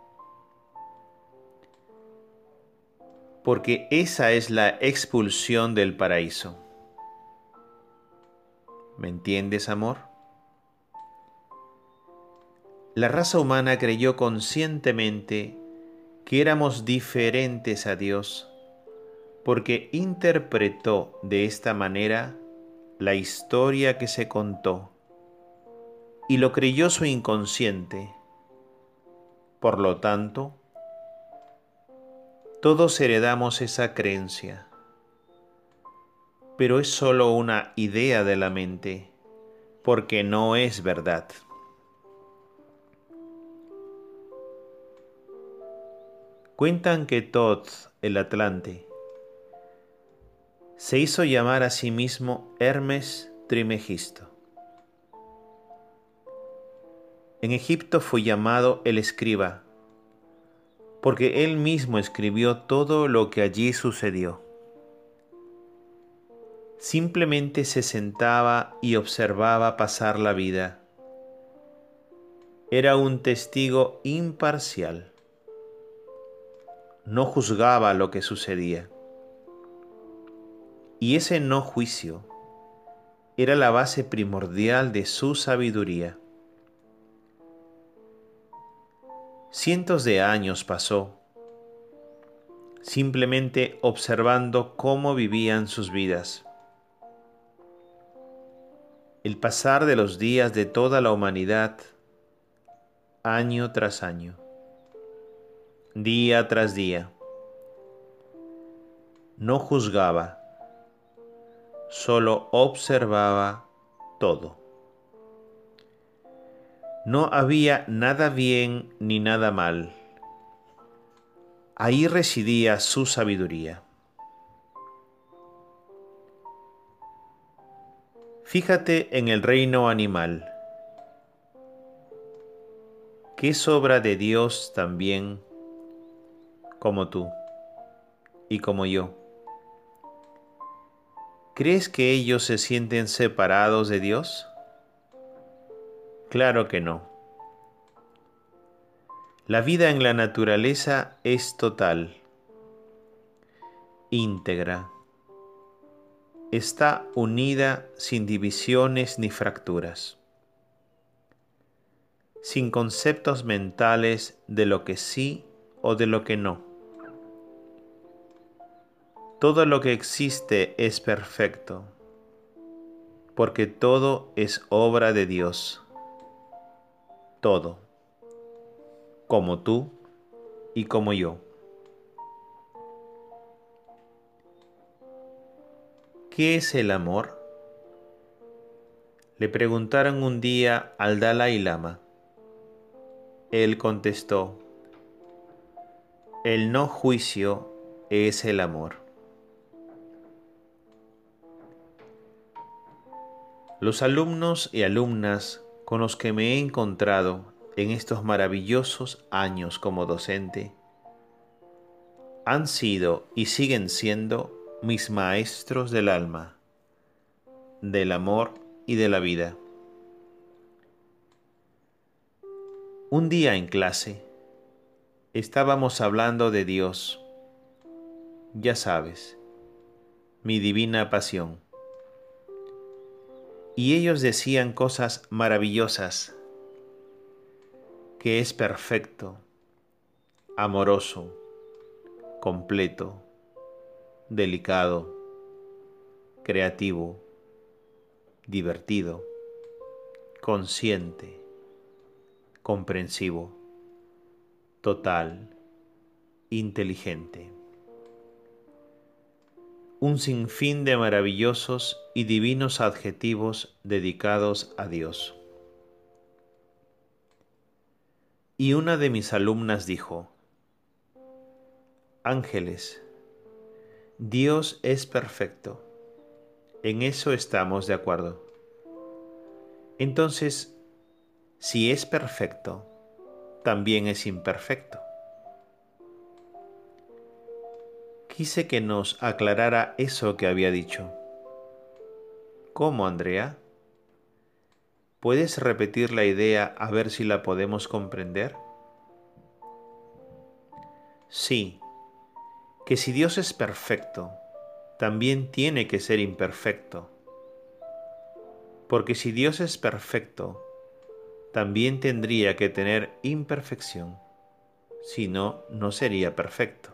Porque esa es la expulsión del paraíso. ¿Me entiendes, amor? La raza humana creyó conscientemente que éramos diferentes a Dios porque interpretó de esta manera la historia que se contó y lo creyó su inconsciente. Por lo tanto, todos heredamos esa creencia pero es solo una idea de la mente, porque no es verdad. Cuentan que Todd, el Atlante, se hizo llamar a sí mismo Hermes Trimegisto. En Egipto fue llamado el escriba, porque él mismo escribió todo lo que allí sucedió simplemente se sentaba y observaba pasar la vida. Era un testigo imparcial. No juzgaba lo que sucedía. Y ese no juicio era la base primordial de su sabiduría. Cientos de años pasó simplemente observando cómo vivían sus vidas el pasar de los días de toda la humanidad año tras año, día tras día. No juzgaba, solo observaba todo. No había nada bien ni nada mal. Ahí residía su sabiduría. Fíjate en el reino animal, que es obra de Dios también, como tú y como yo. ¿Crees que ellos se sienten separados de Dios? Claro que no. La vida en la naturaleza es total, íntegra, está unida sin divisiones ni fracturas, sin conceptos mentales de lo que sí o de lo que no. Todo lo que existe es perfecto, porque todo es obra de Dios. Todo, como tú y como yo. ¿Qué es el amor? Le preguntaron un día al Dalai Lama. Él contestó, el no juicio es el amor. Los alumnos y alumnas con los que me he encontrado en estos maravillosos años como docente han sido y siguen siendo mis maestros del alma, del amor y de la vida. Un día en clase estábamos hablando de Dios, ya sabes, mi divina pasión. Y ellos decían cosas maravillosas, que es perfecto, amoroso, completo, delicado, creativo, divertido, consciente, comprensivo, total, inteligente. Un sinfín de maravillosos y divinos adjetivos dedicados a Dios. Y una de mis alumnas dijo, Ángeles, Dios es perfecto. En eso estamos de acuerdo. Entonces, si es perfecto, también es imperfecto. Quise que nos aclarara eso que había dicho. ¿Cómo, Andrea? ¿Puedes repetir la idea a ver si la podemos comprender? Sí, que si Dios es perfecto, también tiene que ser imperfecto. Porque si Dios es perfecto, también tendría que tener imperfección, si no, no sería perfecto.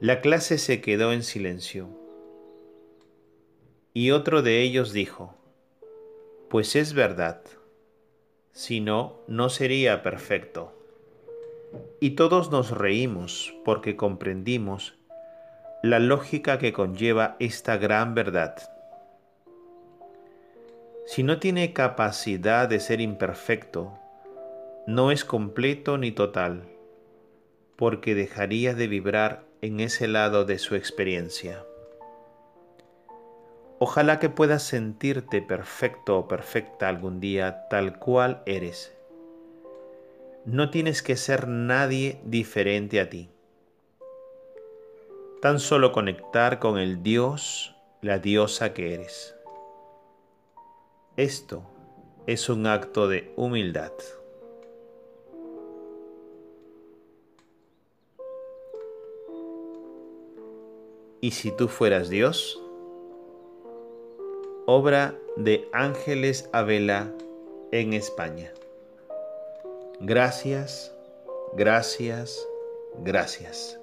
La clase se quedó en silencio. Y otro de ellos dijo, pues es verdad, si no, no sería perfecto. Y todos nos reímos porque comprendimos la lógica que conlleva esta gran verdad. Si no tiene capacidad de ser imperfecto, no es completo ni total, porque dejaría de vibrar en ese lado de su experiencia. Ojalá que puedas sentirte perfecto o perfecta algún día tal cual eres no tienes que ser nadie diferente a ti. Tan solo conectar con el Dios, la diosa que eres. Esto es un acto de humildad. ¿Y si tú fueras Dios? Obra de Ángeles Abela en España. Gracias, gracias, gracias.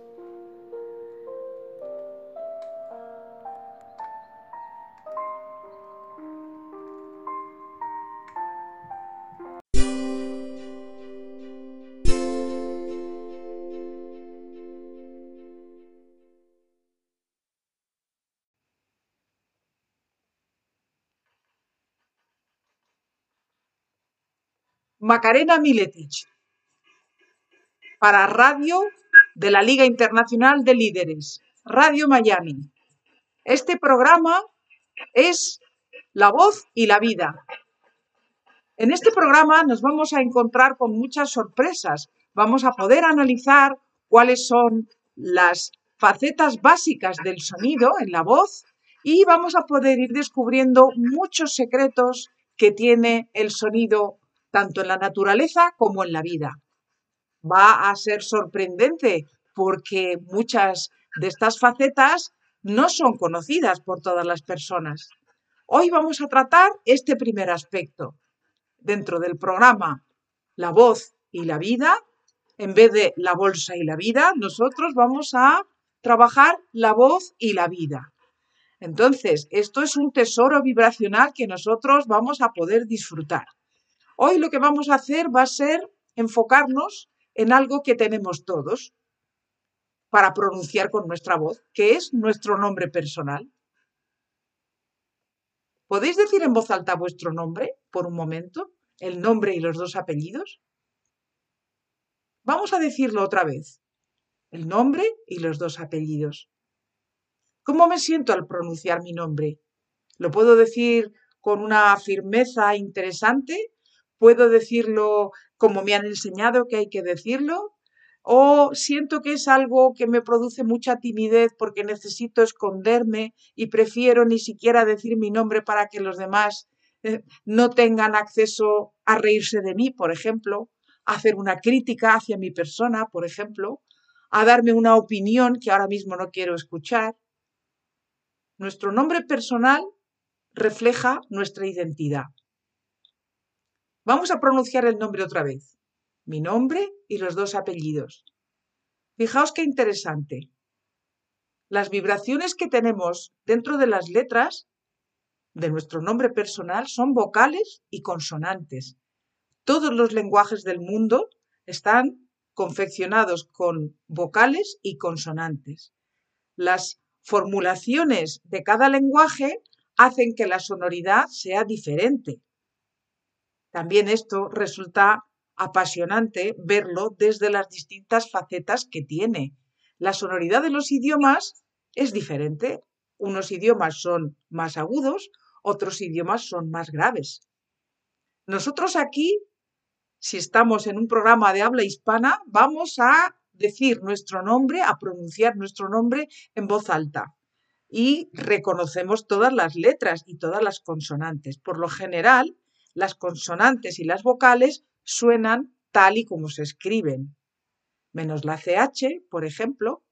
Macarena Miletich para Radio de la Liga Internacional de Líderes, Radio Miami. Este programa es La voz y la vida. En este programa nos vamos a encontrar con muchas sorpresas. Vamos a poder analizar cuáles son las facetas básicas del sonido en la voz y vamos a poder ir descubriendo muchos secretos que tiene el sonido tanto en la naturaleza como en la vida. Va a ser sorprendente porque muchas de estas facetas no son conocidas por todas las personas. Hoy vamos a tratar este primer aspecto. Dentro del programa La voz y la vida, en vez de la bolsa y la vida, nosotros vamos a trabajar la voz y la vida. Entonces, esto es un tesoro vibracional que nosotros vamos a poder disfrutar. Hoy lo que vamos a hacer va a ser enfocarnos en algo que tenemos todos para pronunciar con nuestra voz, que es nuestro nombre personal. ¿Podéis decir en voz alta vuestro nombre por un momento? ¿El nombre y los dos apellidos? Vamos a decirlo otra vez. El nombre y los dos apellidos. ¿Cómo me siento al pronunciar mi nombre? Lo puedo decir con una firmeza interesante, puedo decirlo como me han enseñado que hay que decirlo, o siento que es algo que me produce mucha timidez porque necesito esconderme y prefiero ni siquiera decir mi nombre para que los demás eh, no tengan acceso a reírse de mí, por ejemplo, a hacer una crítica hacia mi persona, por ejemplo, a darme una opinión que ahora mismo no quiero escuchar. Nuestro nombre personal refleja nuestra identidad. Vamos a pronunciar el nombre otra vez. Mi nombre y los dos apellidos. Fijaos qué interesante. Las vibraciones que tenemos dentro de las letras de nuestro nombre personal son vocales y consonantes. Todos los lenguajes del mundo están confeccionados con vocales y consonantes. Las formulaciones de cada lenguaje hacen que la sonoridad sea diferente. También esto resulta apasionante verlo desde las distintas facetas que tiene. La sonoridad de los idiomas es diferente. Unos idiomas son más agudos, otros idiomas son más graves. Nosotros aquí si estamos en un programa de habla hispana, vamos a decir nuestro nombre, a pronunciar nuestro nombre en voz alta. Y reconocemos todas las letras y todas las consonantes. Por lo general, las consonantes y las vocales suenan tal y como se escriben, menos la CH, por ejemplo,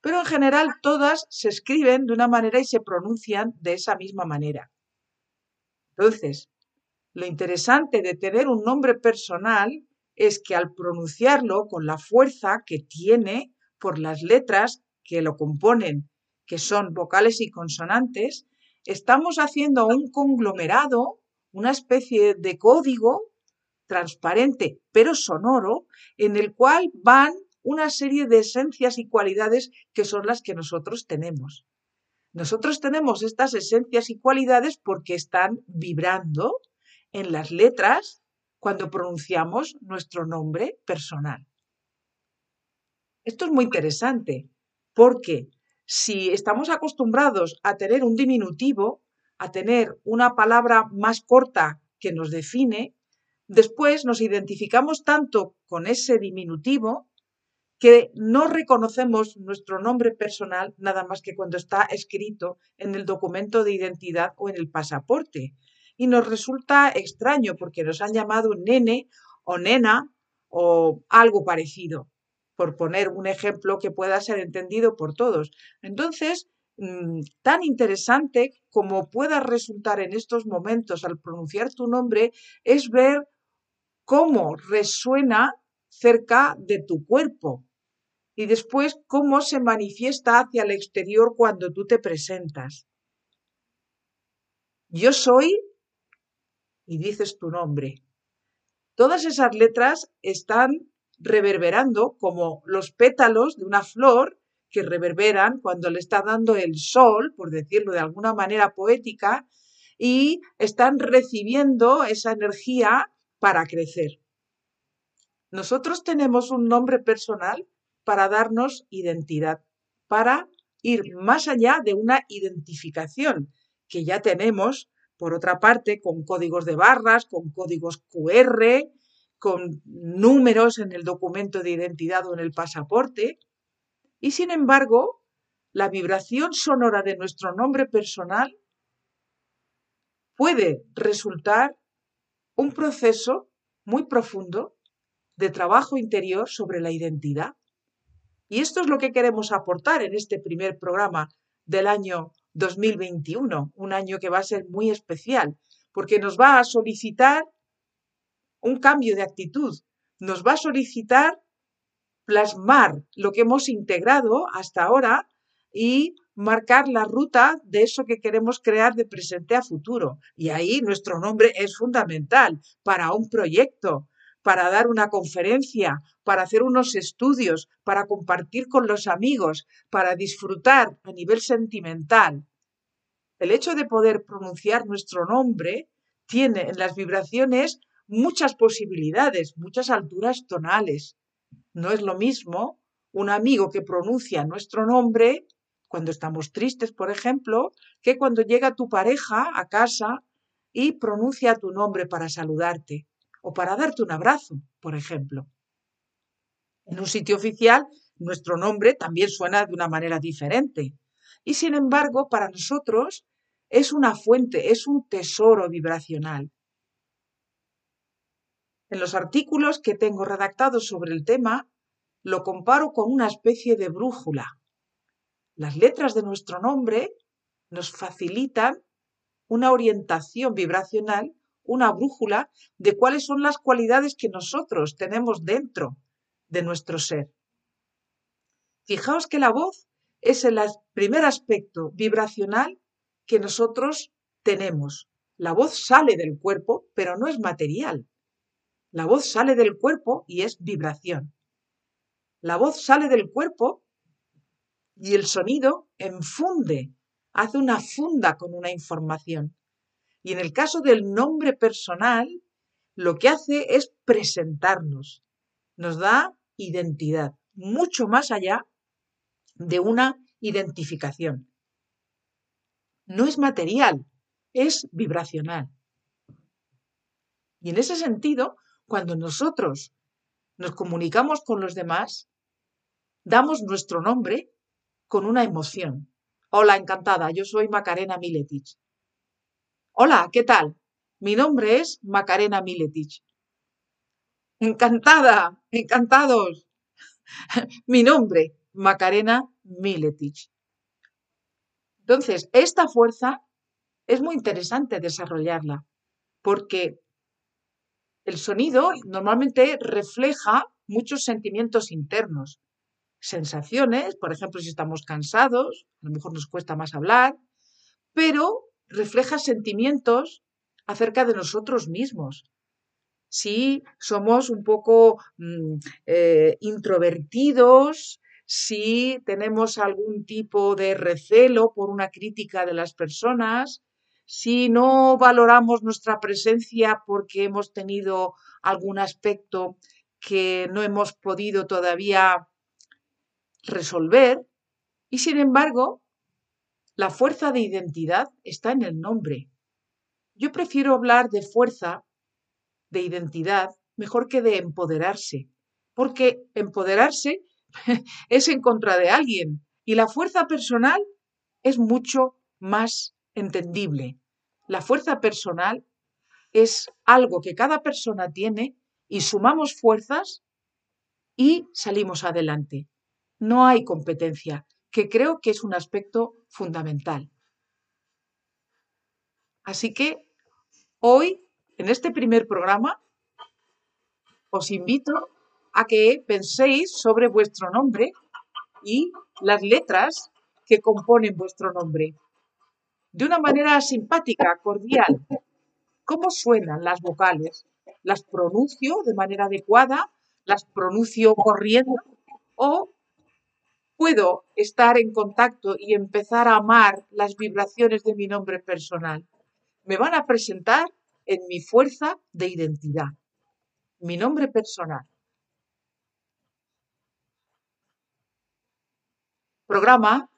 pero en general todas se escriben de una manera y se pronuncian de esa misma manera. Entonces, lo interesante de tener un nombre personal es que al pronunciarlo con la fuerza que tiene por las letras que lo componen, que son vocales y consonantes, estamos haciendo un conglomerado, una especie de código transparente pero sonoro, en el cual van una serie de esencias y cualidades que son las que nosotros tenemos. Nosotros tenemos estas esencias y cualidades porque están vibrando en las letras cuando pronunciamos nuestro nombre personal. Esto es muy interesante porque si estamos acostumbrados a tener un diminutivo, a tener una palabra más corta que nos define, después nos identificamos tanto con ese diminutivo que no reconocemos nuestro nombre personal nada más que cuando está escrito en el documento de identidad o en el pasaporte y nos resulta extraño porque nos han llamado nene o nena o algo parecido, por poner un ejemplo que pueda ser entendido por todos. Entonces, mm, tan interesante como pueda resultar en estos momentos al pronunciar tu nombre es ver cómo resuena cerca de tu cuerpo y después cómo se manifiesta hacia el exterior cuando tú te presentas. Yo soy y dices tu nombre. Todas esas letras están reverberando como los pétalos de una flor que reverberan cuando le está dando el sol, por decirlo de alguna manera poética, y están recibiendo esa energía para crecer. Nosotros tenemos un nombre personal para darnos identidad, para ir más allá de una identificación que ya tenemos por otra parte, con códigos de barras, con códigos QR, con números en el documento de identidad o en el pasaporte. Y sin embargo, la vibración sonora de nuestro nombre personal puede resultar un proceso muy profundo de trabajo interior sobre la identidad. Y esto es lo que queremos aportar en este primer programa del año 2021, un año que va a ser muy especial, porque nos va a solicitar un cambio de actitud, nos va a solicitar plasmar lo que hemos integrado hasta ahora y marcar la ruta de eso que queremos crear de presente a futuro. Y ahí nuestro nombre es fundamental para un proyecto, para dar una conferencia, para hacer unos estudios, para compartir con los amigos, para disfrutar a nivel sentimental. El hecho de poder pronunciar nuestro nombre tiene en las vibraciones muchas posibilidades, muchas alturas tonales. No es lo mismo un amigo que pronuncia nuestro nombre cuando estamos tristes, por ejemplo, que cuando llega tu pareja a casa y pronuncia tu nombre para saludarte o para darte un abrazo, por ejemplo. En un sitio oficial, nuestro nombre también suena de una manera diferente. Y sin embargo, para nosotros es una fuente, es un tesoro vibracional. En los artículos que tengo redactados sobre el tema, lo comparo con una especie de brújula. Las letras de nuestro nombre nos facilitan una orientación vibracional, una brújula de cuáles son las cualidades que nosotros tenemos dentro de nuestro ser. Fijaos que la voz es el primer aspecto vibracional que nosotros tenemos. La voz sale del cuerpo, pero no es material. La voz sale del cuerpo y es vibración. La voz sale del cuerpo y el sonido enfunde, hace una funda con una información. Y en el caso del nombre personal, lo que hace es presentarnos, nos da identidad, mucho más allá de una identificación. No es material, es vibracional. Y en ese sentido, cuando nosotros nos comunicamos con los demás, damos nuestro nombre con una emoción. Hola, encantada, yo soy Macarena Miletich. Hola, ¿qué tal? Mi nombre es Macarena Miletich. Encantada, encantados. Mi nombre, Macarena Miletich. Entonces, esta fuerza es muy interesante desarrollarla, porque el sonido normalmente refleja muchos sentimientos internos, sensaciones, por ejemplo, si estamos cansados, a lo mejor nos cuesta más hablar, pero refleja sentimientos acerca de nosotros mismos. Si somos un poco mm, eh, introvertidos, si tenemos algún tipo de recelo por una crítica de las personas, si no valoramos nuestra presencia porque hemos tenido algún aspecto que no hemos podido todavía resolver, y sin embargo, la fuerza de identidad está en el nombre. Yo prefiero hablar de fuerza de identidad mejor que de empoderarse, porque empoderarse es en contra de alguien y la fuerza personal es mucho más entendible. La fuerza personal es algo que cada persona tiene y sumamos fuerzas y salimos adelante. No hay competencia, que creo que es un aspecto fundamental. Así que hoy, en este primer programa, os invito a que penséis sobre vuestro nombre y las letras que componen vuestro nombre de una manera simpática, cordial. ¿Cómo suenan las vocales? ¿Las pronuncio de manera adecuada? ¿Las pronuncio corriendo? ¿O puedo estar en contacto y empezar a amar las vibraciones de mi nombre personal? Me van a presentar en mi fuerza de identidad, mi nombre personal. Programa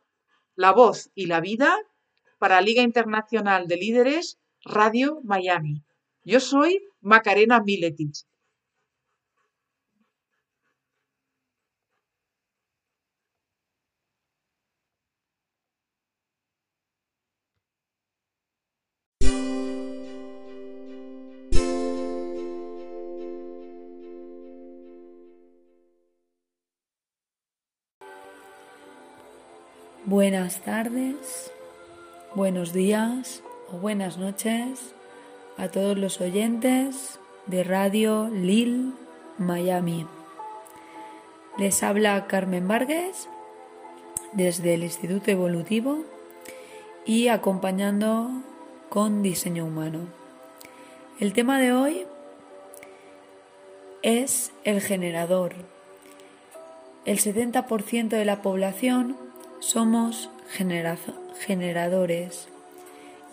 La voz y la vida para Liga Internacional de Líderes Radio Miami. Yo soy Macarena Miletich.
Buenas tardes buenos días o buenas noches a todos los oyentes de Radio Lil Miami. Les habla Carmen Vargas desde el Instituto Evolutivo y acompañando con diseño humano. El tema de hoy es el generador. El 70% de la población somos generadores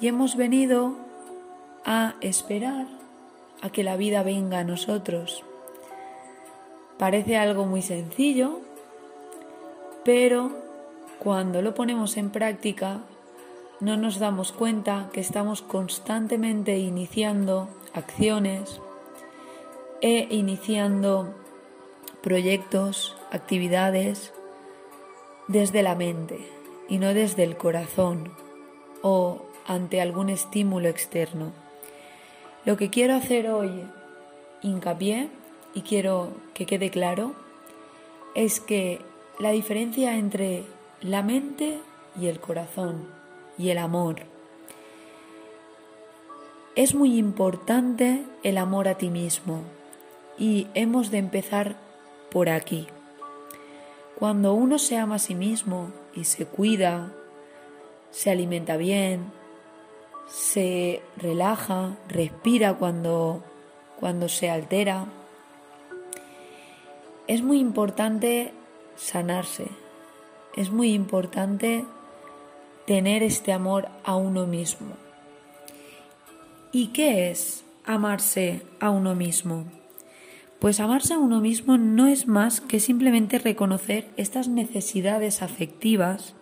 y hemos venido a esperar a que la vida venga a nosotros. Parece algo muy sencillo, pero cuando lo ponemos en práctica no nos damos cuenta que estamos constantemente iniciando acciones e iniciando proyectos, actividades desde la mente y no desde el corazón o ante algún estímulo externo. Lo que quiero hacer hoy, hincapié, y quiero que quede claro, es que la diferencia entre la mente y el corazón y el amor. Es muy importante el amor a ti mismo y hemos de empezar por aquí. Cuando uno se ama a sí mismo y se cuida, se alimenta bien, se relaja, respira cuando, cuando se altera, es muy importante sanarse, es muy importante tener este amor a uno mismo. ¿Y qué es amarse a uno mismo? Pues amarse a uno mismo no es más que simplemente reconocer estas necesidades afectivas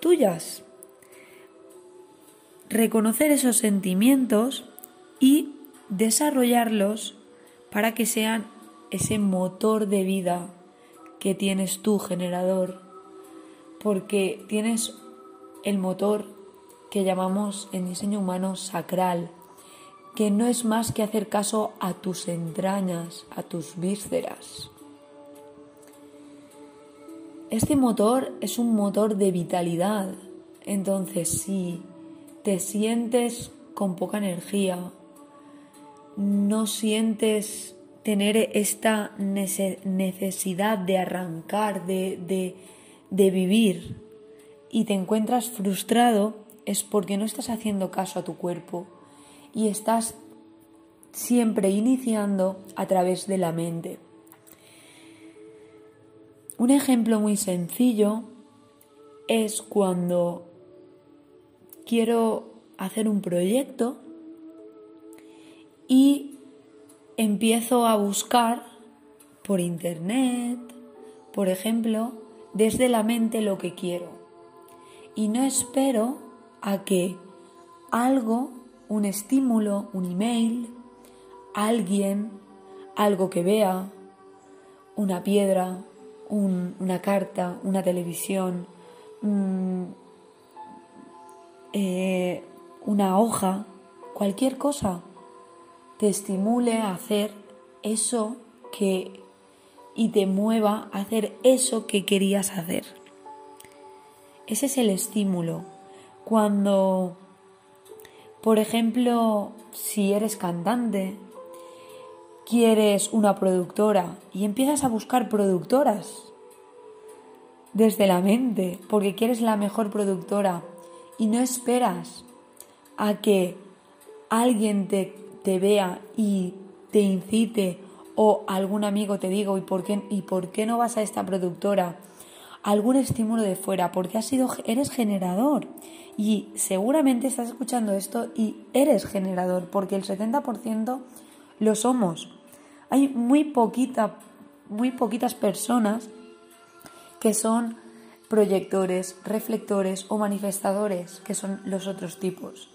tuyas. Reconocer esos sentimientos y desarrollarlos para que sean ese motor de vida que tienes tú, generador, porque tienes el motor que llamamos en diseño humano sacral, que no es más que hacer caso a tus entrañas, a tus vísceras. Este motor es un motor de vitalidad, entonces si te sientes con poca energía, no sientes tener esta necesidad de arrancar, de, de vivir y te encuentras frustrado, es porque no estás haciendo caso a tu cuerpo y estás siempre iniciando a través de la mente. Un ejemplo muy sencillo es cuando quiero hacer un proyecto y empiezo a buscar por internet, por ejemplo, desde la mente lo que quiero. Y no espero a que algo un estímulo, un email, alguien, algo que vea, una piedra, una carta, una televisión, eh, una hoja, cualquier cosa, te estimule a hacer eso que y te mueva a hacer eso que querías hacer. Ese es el estímulo. Cuando por ejemplo, si eres cantante, quieres una productora y empiezas a buscar productoras desde la mente, porque quieres la mejor productora y no esperas a que alguien te, te vea y te incite o algún amigo te diga ¿y por qué, y por qué no vas a esta productora? Algún estímulo de fuera, porque has sido, eres generador y seguramente estás escuchando esto y eres generador, porque el 70% lo somos. Hay muy, poquita, muy poquitas personas que son proyectores, reflectores o manifestadores, que son los otros tipos.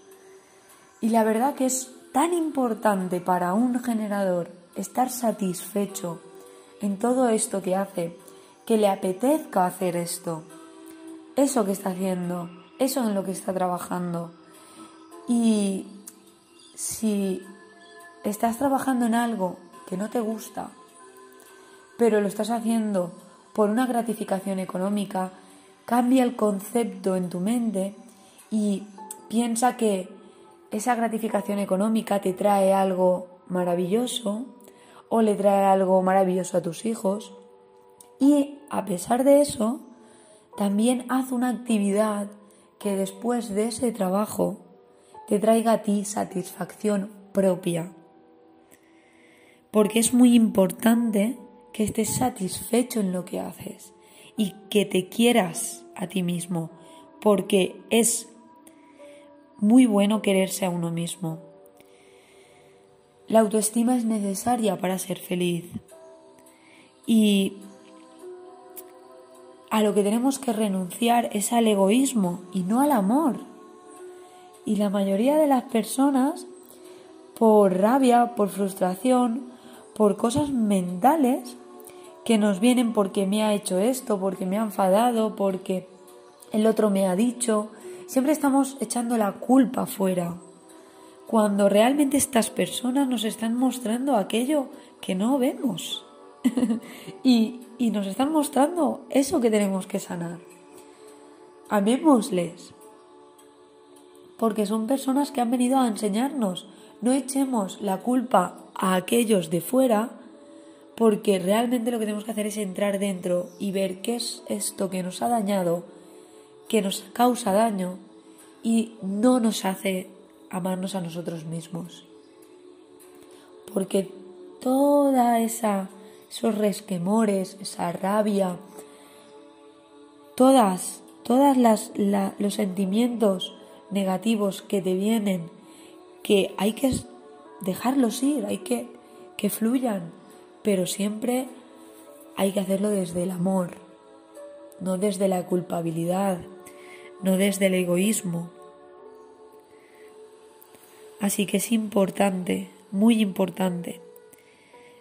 Y la verdad que es tan importante para un generador estar satisfecho en todo esto que hace, que le apetezca hacer esto, eso que está haciendo, eso en lo que está trabajando. Y si estás trabajando en algo que no te gusta, pero lo estás haciendo por una gratificación económica, cambia el concepto en tu mente y piensa que esa gratificación económica te trae algo maravilloso o le trae algo maravilloso a tus hijos y a pesar de eso, también haz una actividad que después de ese trabajo te traiga a ti satisfacción propia. Porque es muy importante que estés satisfecho en lo que haces y que te quieras a ti mismo, porque es muy bueno quererse a uno mismo. La autoestima es necesaria para ser feliz y a lo que tenemos que renunciar es al egoísmo y no al amor. Y la mayoría de las personas, por rabia, por frustración, por cosas mentales, que nos vienen porque me ha hecho esto, porque me ha enfadado, porque el otro me ha dicho, siempre estamos echando la culpa fuera, cuando realmente estas personas nos están mostrando aquello que no vemos. y, y nos están mostrando eso que tenemos que sanar. Amémosles, porque son personas que han venido a enseñarnos. No echemos la culpa a aquellos de fuera, porque realmente lo que tenemos que hacer es entrar dentro y ver qué es esto que nos ha dañado, que nos causa daño y no nos hace amarnos a nosotros mismos. Porque toda esa esos resquemores, esa rabia, todas, todas las, los sentimientos negativos que te vienen, que hay que dejarlos ir, hay que que fluyan, pero siempre hay que hacerlo desde el amor, no desde la culpabilidad, no desde el egoísmo. Así que es importante, muy importante,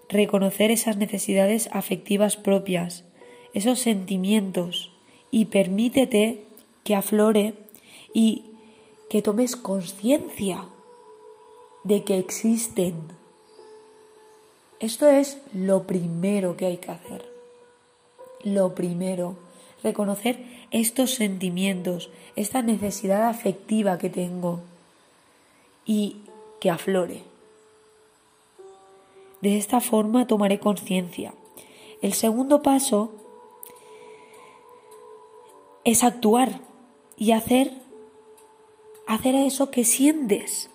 reconocer esas necesidades afectivas propias, esos sentimientos, y permítete que aflore y que tomes conciencia de que existen. Esto es lo primero que hay que hacer. Lo primero, reconocer estos sentimientos, esta necesidad afectiva que tengo y que aflore. De esta forma tomaré conciencia. El segundo paso es actuar y hacer hacer eso que sientes.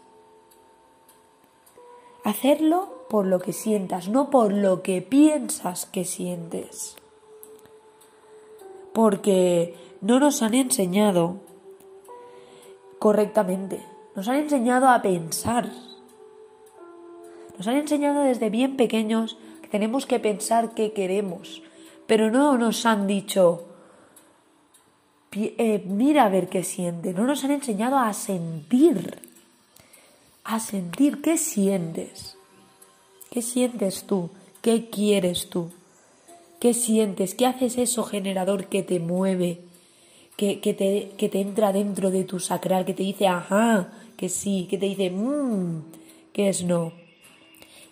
Hacerlo por lo que sientas, no por lo que piensas que sientes. Porque no nos han enseñado correctamente. Nos han enseñado a pensar nos han enseñado desde bien pequeños que tenemos que pensar qué queremos, pero no nos han dicho, eh, mira a ver qué siente, no nos han enseñado a sentir, a sentir qué sientes, qué sientes tú, qué quieres tú, qué sientes, qué haces eso generador que te mueve, que, te, que te entra dentro de tu sacral, que te dice ajá, que sí, que te dice mmm, que es no.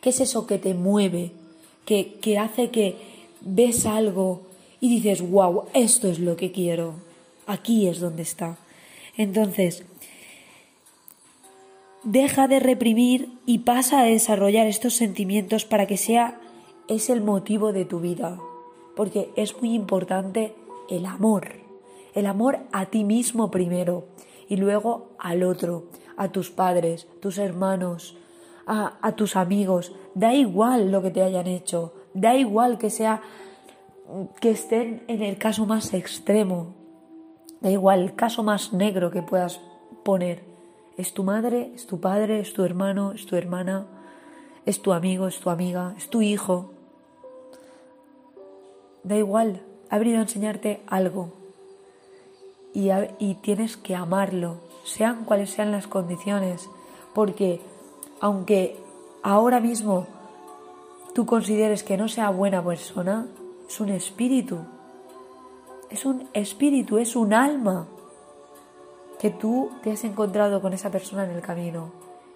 ¿Qué es eso que te mueve? Que, que hace que ves algo y dices, wow, esto es lo que quiero. Aquí es donde está. Entonces, deja de reprimir y pasa a desarrollar estos sentimientos para que sea es el motivo de tu vida. Porque es muy importante el amor. El amor a ti mismo primero y luego al otro, a tus padres, tus hermanos, a, tus amigos, da igual lo que te hayan hecho, da igual que sea que estén en el caso más extremo, da igual el caso más negro que puedas poner. Es tu madre, es tu padre, es tu hermano, es tu hermana, es tu amigo, es tu amiga, es tu hijo. Da igual, ha venido a enseñarte algo. Y, y tienes que amarlo, sean cuales sean las condiciones, porque aunque ahora mismo tú consideres que no sea buena persona, es un espíritu. Es un espíritu, es un alma que tú te has encontrado con esa persona en el camino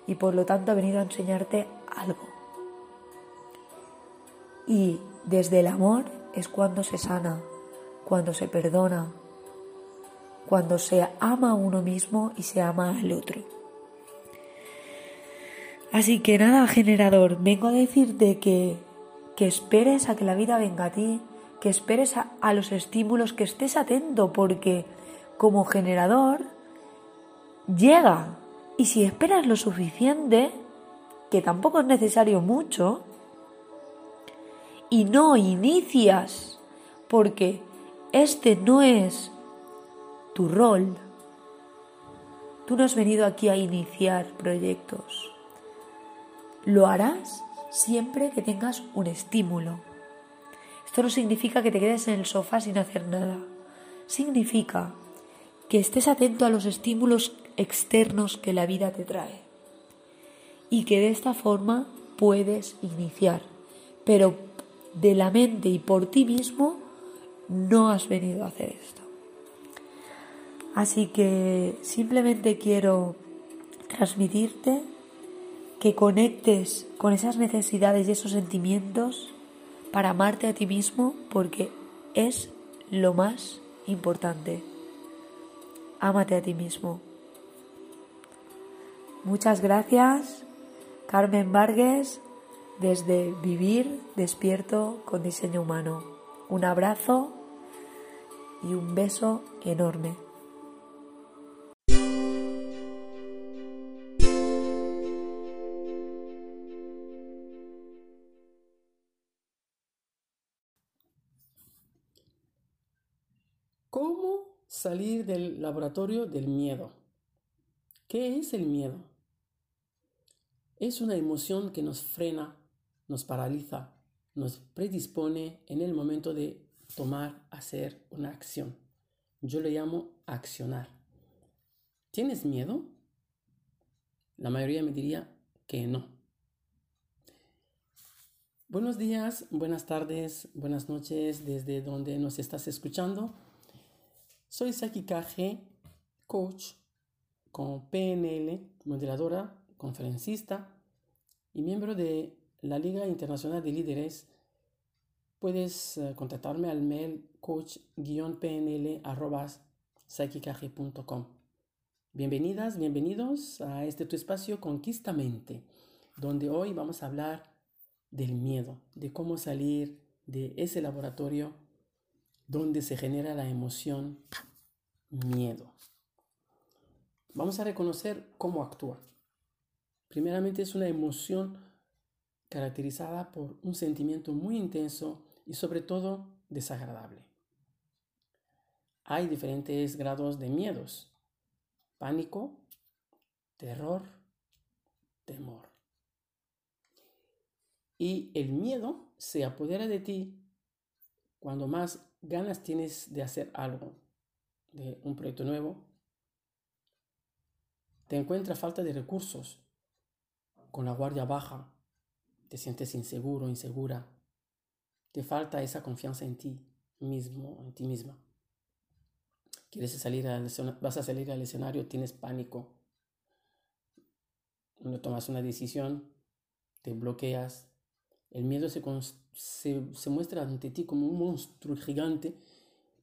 y por lo tanto ha venido a enseñarte algo. Y desde el amor es cuando se sana, cuando se perdona, cuando se ama a uno mismo y se ama al otro. Así que nada, generador, vengo a decirte que, que esperes a que la vida venga a ti, que esperes a, a los estímulos, que estés atento, porque como generador llega. Y si esperas lo suficiente, que tampoco es necesario mucho, y no inicias, porque este no es tu rol, tú no has venido aquí a iniciar proyectos. Lo harás siempre que tengas un estímulo. Esto no significa que te quedes en el sofá sin hacer nada. significa que estés atento a los estímulos externos que la vida te trae y que de esta forma puedes iniciar, pero de la mente y por ti mismo no has venido a hacer esto. Así que simplemente quiero transmitirte que conectes con esas necesidades y esos sentimientos para amarte a ti mismo porque es lo más importante. Ámate a ti mismo. Muchas gracias, Carmen Vargas, desde Vivir Despierto con Diseño Humano. Un abrazo y un beso enorme.
Salir del laboratorio del miedo? ¿Qué es el miedo? Es una emoción que nos frena, nos paraliza, nos predispone en el momento de tomar, hacer una acción. Yo le llamo accionar. ¿Tienes miedo? La mayoría me diría que no. Buenos días, buenas tardes, buenas noches desde donde nos estás escuchando. Soy Saki Kage, coach con PNL, moderadora, conferencista y miembro de la Liga Internacional de Líderes. Puedes uh, contactarme al mail coach-pnl.com. Bienvenidas, bienvenidos a este tu espacio Conquista Mente, donde hoy vamos a hablar del miedo, de cómo salir de ese laboratorio donde se genera la emoción miedo. Vamos a reconocer cómo actúa. Primeramente es una emoción caracterizada por un sentimiento muy intenso y sobre todo desagradable. Hay diferentes grados de miedos. Pánico, terror, temor. Y el miedo se apodera de ti cuando más ganas tienes de hacer algo, de un proyecto nuevo, te encuentras falta de recursos, con la guardia baja, te sientes inseguro, insegura, te falta esa confianza en ti mismo, en ti misma. Quieres salir al, vas a salir al escenario, tienes pánico, no tomas una decisión, te bloqueas, el miedo se, se, muestra ante ti como un monstruo gigante,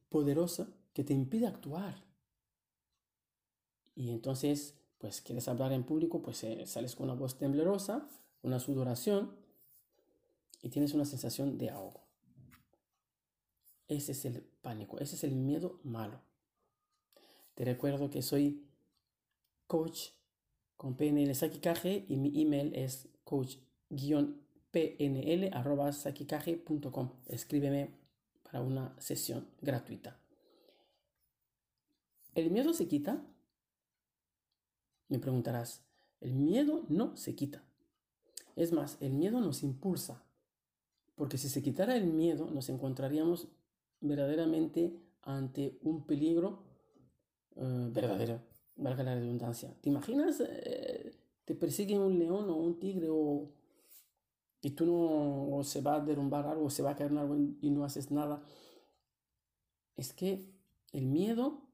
poderoso, que te impide actuar. Y entonces, pues quieres hablar en público, pues eh, sales con una voz temblorosa, una sudoración y tienes una sensación de ahogo. Ese es el pánico, ese es el miedo malo. Te recuerdo que soy coach con PNL Sakikage y mi email es coach pnl.sakikage.com. Escríbeme para una sesión gratuita. ¿El miedo se quita? Me preguntarás. El miedo no se quita. Es más, el miedo nos impulsa. Porque si se quitara el miedo, nos encontraríamos verdaderamente ante un peligro eh, verdadero, valga la redundancia. ¿Te imaginas? Eh, te persigue un león o un tigre o y tú no se va a derrumbar algo, se va a caer algo y no haces nada. Es que el miedo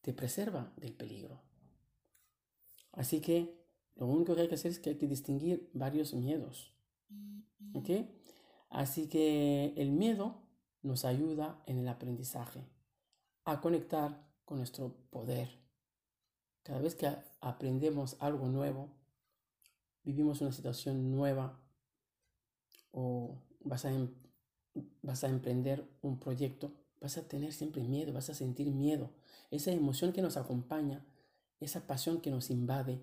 te preserva del peligro. Así que lo único que hay que hacer es que hay que distinguir varios miedos. ¿Ok? Así que el miedo nos ayuda en el aprendizaje a conectar con nuestro poder. Cada vez que aprendemos algo nuevo, vivimos una situación nueva, o vas a, em, vas a emprender un proyecto, vas a tener siempre miedo, vas a sentir miedo, esa emoción que nos acompaña, esa pasión que nos invade.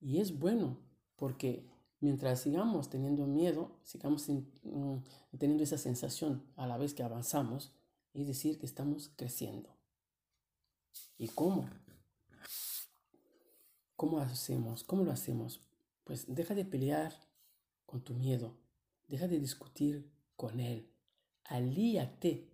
Y es bueno porque mientras sigamos teniendo miedo, sigamos mm, teniendo esa sensación a la vez que avanzamos, es decir, que estamos creciendo. ¿Y cómo? ¿Cómo hacemos? ¿Cómo lo hacemos? Pues deja de pelear con tu miedo. Deja de discutir con él. Alíate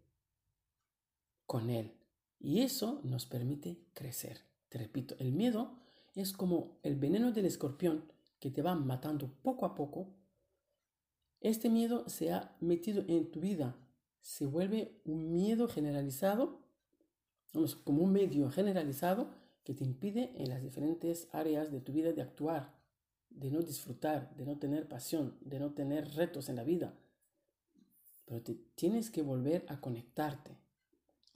con él. Y eso nos permite crecer. Te repito, el miedo es como el veneno del escorpión que te va matando poco a poco. Este miedo se ha metido en tu vida, se vuelve un miedo generalizado, vamos, como un medio generalizado que te impide en las diferentes áreas de tu vida de actuar, de no disfrutar, de no tener pasión, de no tener retos en la vida. Pero te tienes que volver a conectarte,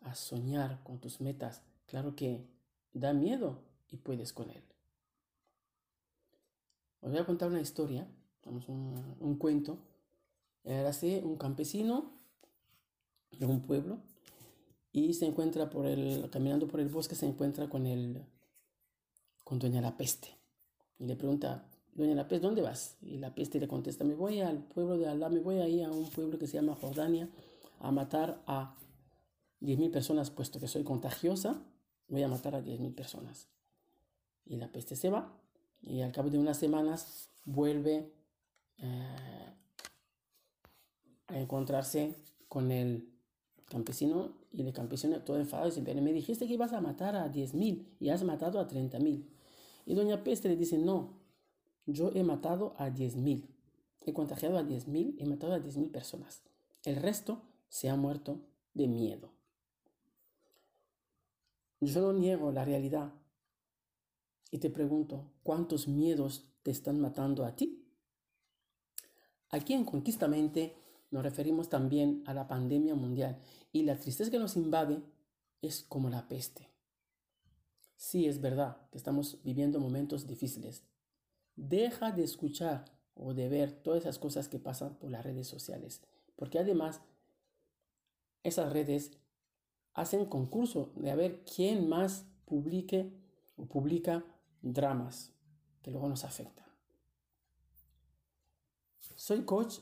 a soñar con tus metas. Claro que da miedo y puedes con él. Os voy a contar una historia, un, un cuento. Era así, un campesino de un pueblo y se encuentra por el, caminando por el bosque, se encuentra con el, con Doña la Peste. Y le pregunta, Doña la Peste, ¿dónde vas? Y la Peste le contesta, me voy al pueblo de Alá, me voy ahí a un pueblo que se llama Jordania a matar a 10.000 personas, puesto que soy contagiosa, voy a matar a 10.000 personas. Y la peste se va y al cabo de unas semanas vuelve eh, a encontrarse con el campesino y el campesino todo enfadado dice, me dijiste que ibas a matar a 10.000 y has matado a 30.000. Y doña Peste le dice, no, yo he matado a 10.000. He contagiado a 10.000, he matado a 10.000 personas. El resto se ha muerto de miedo. Yo no niego la realidad. Y te pregunto, ¿cuántos miedos te están matando a ti? Aquí en Conquistamente nos referimos también a la pandemia mundial y la tristeza que nos invade es como la peste. Sí, es verdad que estamos viviendo momentos difíciles. Deja de escuchar o de ver todas esas cosas que pasan por las redes sociales, porque además esas redes hacen concurso de a ver quién más publique o publica dramas que luego nos afectan. Soy coach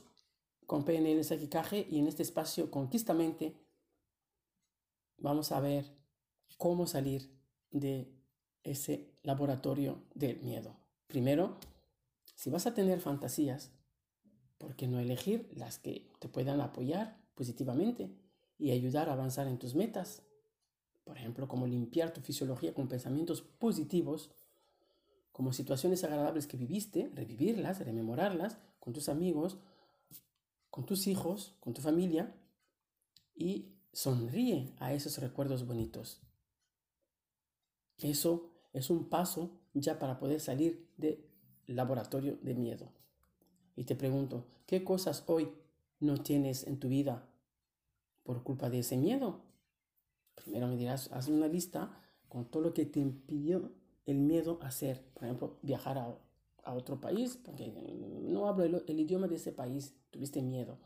con PNL Sakicaje y en este espacio Conquistamente vamos a ver cómo salir de ese laboratorio del miedo. Primero, si vas a tener fantasías, ¿por qué no elegir las que te puedan apoyar positivamente y ayudar a avanzar en tus metas? Por ejemplo, como limpiar tu fisiología con pensamientos positivos, como situaciones agradables que viviste, revivirlas, rememorarlas con tus amigos, con tus hijos, con tu familia y sonríe a esos recuerdos bonitos. Eso es un paso ya para poder salir del laboratorio de miedo. Y te pregunto, ¿qué cosas hoy no tienes en tu vida por culpa de ese miedo? Primero me dirás, haz una lista con todo lo que te impidió el miedo hacer. Por ejemplo, viajar a, otro país, porque no hablo el, idioma de ese país, tuviste miedo.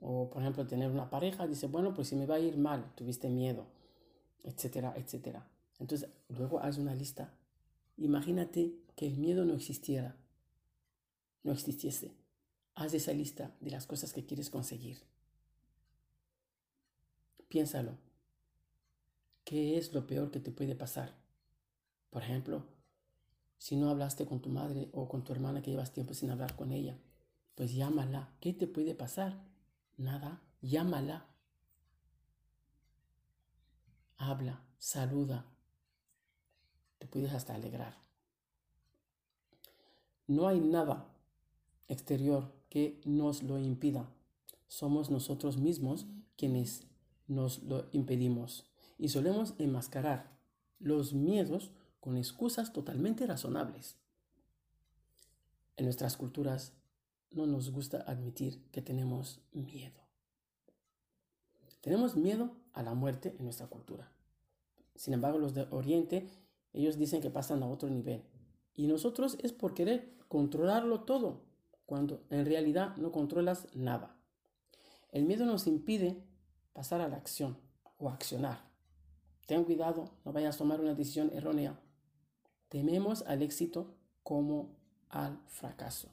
O, por ejemplo, tener una pareja, dice, bueno, pues si me va a ir mal, tuviste miedo, etcétera, etcétera. Entonces, luego haz una lista. Imagínate que el miedo no existiera, no existiese. Haz esa lista de las cosas que quieres conseguir. Piénsalo. ¿Qué es lo peor que te puede pasar? Por ejemplo, si no hablaste con tu madre o con tu hermana que llevas tiempo sin hablar con ella, pues llámala. ¿Qué te puede pasar? Nada. Llámala. Habla, saluda. Te puedes hasta alegrar. No hay nada exterior que nos lo impida. Somos nosotros mismos quienes nos lo impedimos y solemos enmascarar los miedos con excusas totalmente razonables. En nuestras culturas no nos gusta admitir que tenemos miedo. Tenemos miedo a la muerte en nuestra cultura. Sin embargo, los de Oriente, ellos dicen que pasan a otro nivel. Y nosotros es por querer controlarlo todo, cuando en realidad no controlas nada. El miedo nos impide pasar a la acción o accionar. Ten cuidado, no vayas a tomar una decisión errónea. Tememos al éxito como al fracaso.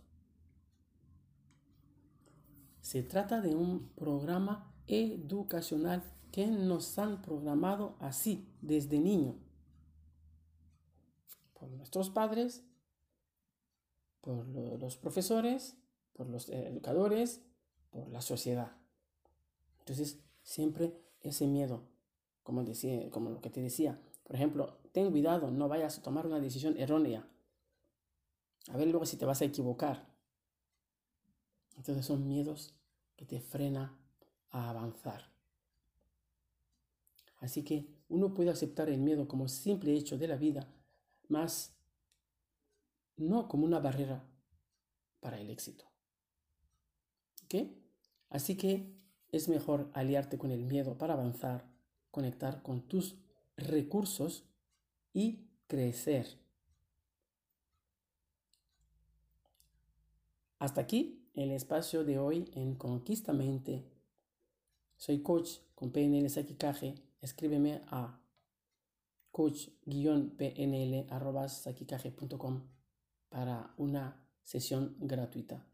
Se trata de un programa educacional que nos han programado así desde niño. Por nuestros padres, por los profesores, por los educadores, por la sociedad. Entonces, siempre ese miedo como, decía, como lo que te decía. Por ejemplo, ten cuidado, no vayas a tomar una decisión errónea. A ver luego si te vas a equivocar. Entonces son miedos que te frena a avanzar. Así que uno puede aceptar el miedo como simple hecho de la vida, más no como una barrera para el éxito. ¿Ok? Así que es mejor aliarte con el miedo para avanzar, conectar con tus recursos y crecer. Hasta aquí el espacio de hoy en Conquista Mente. Soy coach con PNL Sakicaje. Escríbeme a coach-pnl.com para una sesión gratuita.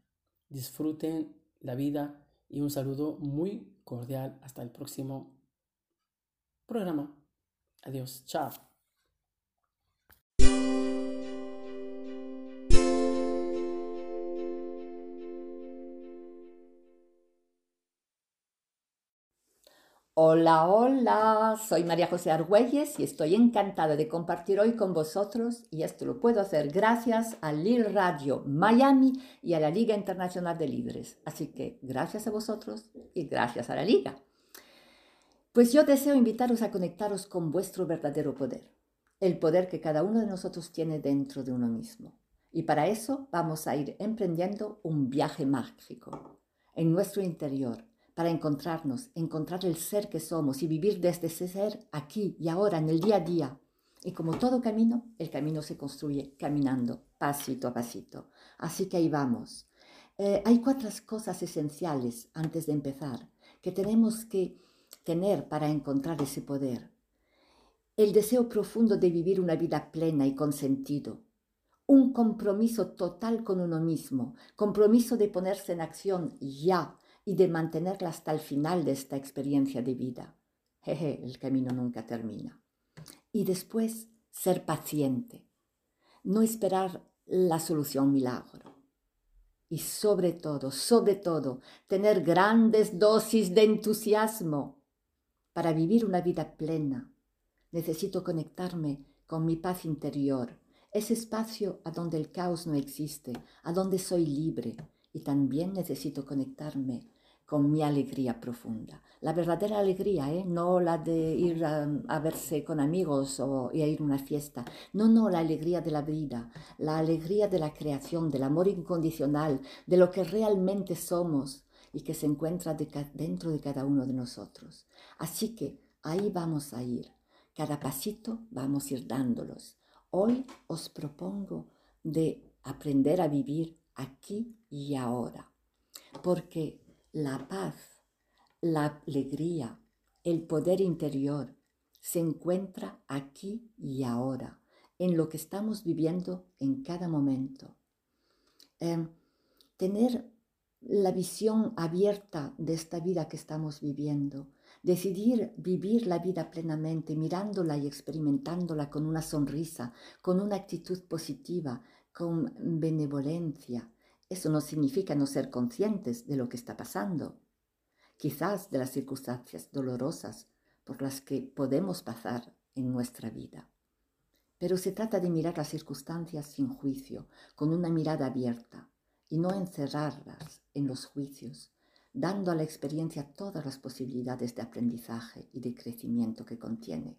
Disfruten la vida y un saludo muy cordial hasta el próximo programa. Adiós, chao.
Hola, hola, soy María José Argüelles y estoy encantada de compartir hoy con vosotros y esto lo puedo hacer gracias a Lil Radio Miami y a la Liga Internacional de Líderes. Así que gracias a vosotros y gracias a la Liga. Pues yo deseo invitaros a conectaros con vuestro verdadero poder, el poder que cada uno de nosotros tiene dentro de uno mismo. Y para eso vamos a ir emprendiendo un viaje mágico en nuestro interior para encontrarnos, encontrar el ser que somos y vivir desde ese ser aquí y ahora, en el día a día. Y como todo camino, el camino se construye caminando, pasito a pasito. Así que ahí vamos. Eh, hay cuatro cosas esenciales antes de empezar que tenemos que tener para encontrar ese poder. El deseo profundo de vivir una vida plena y con sentido. Un compromiso total con uno mismo, compromiso de ponerse en acción ya, y de mantenerla hasta el final de esta experiencia de vida. Jeje, el camino nunca termina. Y después, ser paciente, no esperar la solución milagro. Y sobre todo, sobre todo, tener grandes dosis de entusiasmo. Para vivir una vida plena, necesito conectarme con mi paz interior, ese espacio a donde el caos no existe, a donde soy libre. Y también necesito conectarme con mi alegría profunda. La verdadera alegría, ¿eh? no la de ir a, verse con amigos o a ir a una fiesta. No, no, la alegría de la vida, la alegría de la creación, del amor incondicional, de lo que realmente somos y que se encuentra dentro de cada uno de nosotros. Así que ahí vamos a ir. Cada pasito vamos a ir dándolos. Hoy os propongo de aprender a vivir aquí y ahora. Porque la paz, la alegría, el poder interior se encuentra aquí y ahora, en lo que estamos viviendo en cada momento. Em, tener la visión abierta de esta vida que estamos viviendo, decidir vivir la vida plenamente, mirándola y experimentándola con una sonrisa, con una actitud positiva, con benevolencia, eso no significa no ser conscientes de lo que está pasando, quizás de las circunstancias dolorosas por las que podemos pasar en nuestra vida. Pero se trata de mirar las circunstancias sin juicio, con una mirada abierta, y no encerrarlas en los juicios, dando a la experiencia todas las posibilidades de aprendizaje y de crecimiento que contiene.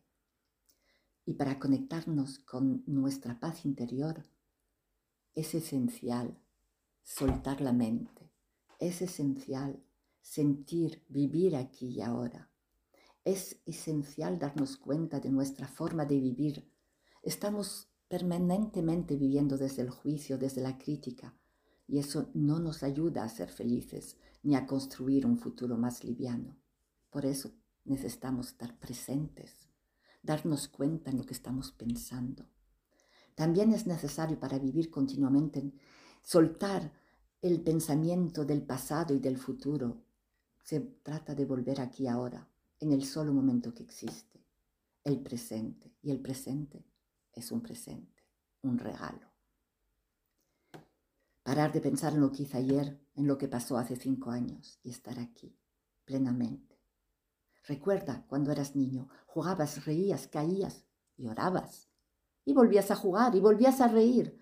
Y para conectarnos con nuestra paz interior, es esencial soltar la mente. Es esencial sentir, vivir aquí y ahora. Es esencial darnos cuenta de nuestra forma de vivir. Estamos permanentemente viviendo desde el juicio, desde la crítica, y eso no nos ayuda a ser felices ni a construir un futuro más liviano. Por eso necesitamos estar presentes, darnos cuenta en lo que estamos pensando. También es necesario para vivir continuamente soltar el pensamiento del pasado y del futuro. Se trata de volver aquí ahora, en el solo momento que existe, el presente. Y el presente es un presente, un regalo. Parar de pensar en lo que hice ayer, en lo que pasó hace cinco años y estar aquí, plenamente. Recuerda cuando eras niño, jugabas, reías, caías, llorabas. Y volvías a jugar y volvías a reír.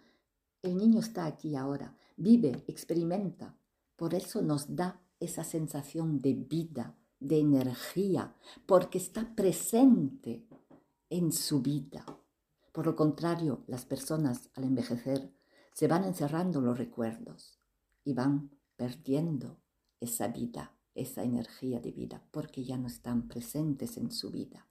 El niño está aquí ahora, vive, experimenta. Por eso nos da esa sensación de vida, de energía, porque está presente en su vida. Por lo contrario, las personas al envejecer se van encerrando los recuerdos y van perdiendo esa vida, esa energía de vida, porque ya no están presentes en su vida.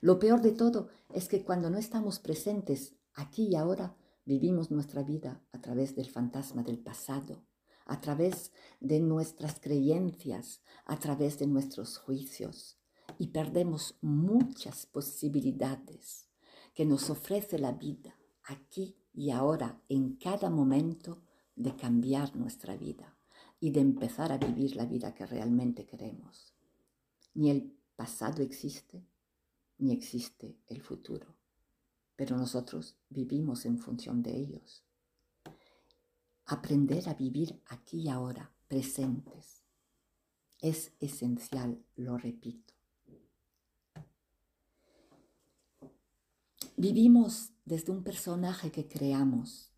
Lo peor de todo es que cuando no estamos presentes aquí y ahora, vivimos nuestra vida a través del fantasma del pasado, a través de nuestras creencias, a través de nuestros juicios y perdemos muchas posibilidades que nos ofrece la vida aquí y ahora, en cada momento, de cambiar nuestra vida y de empezar a vivir la vida que realmente queremos. Ni el pasado existe, ni existe el futuro, pero nosotros vivimos en función de ellos. Aprender a vivir aquí y ahora, presentes, es esencial, lo repito. Vivimos desde un personaje que creamos.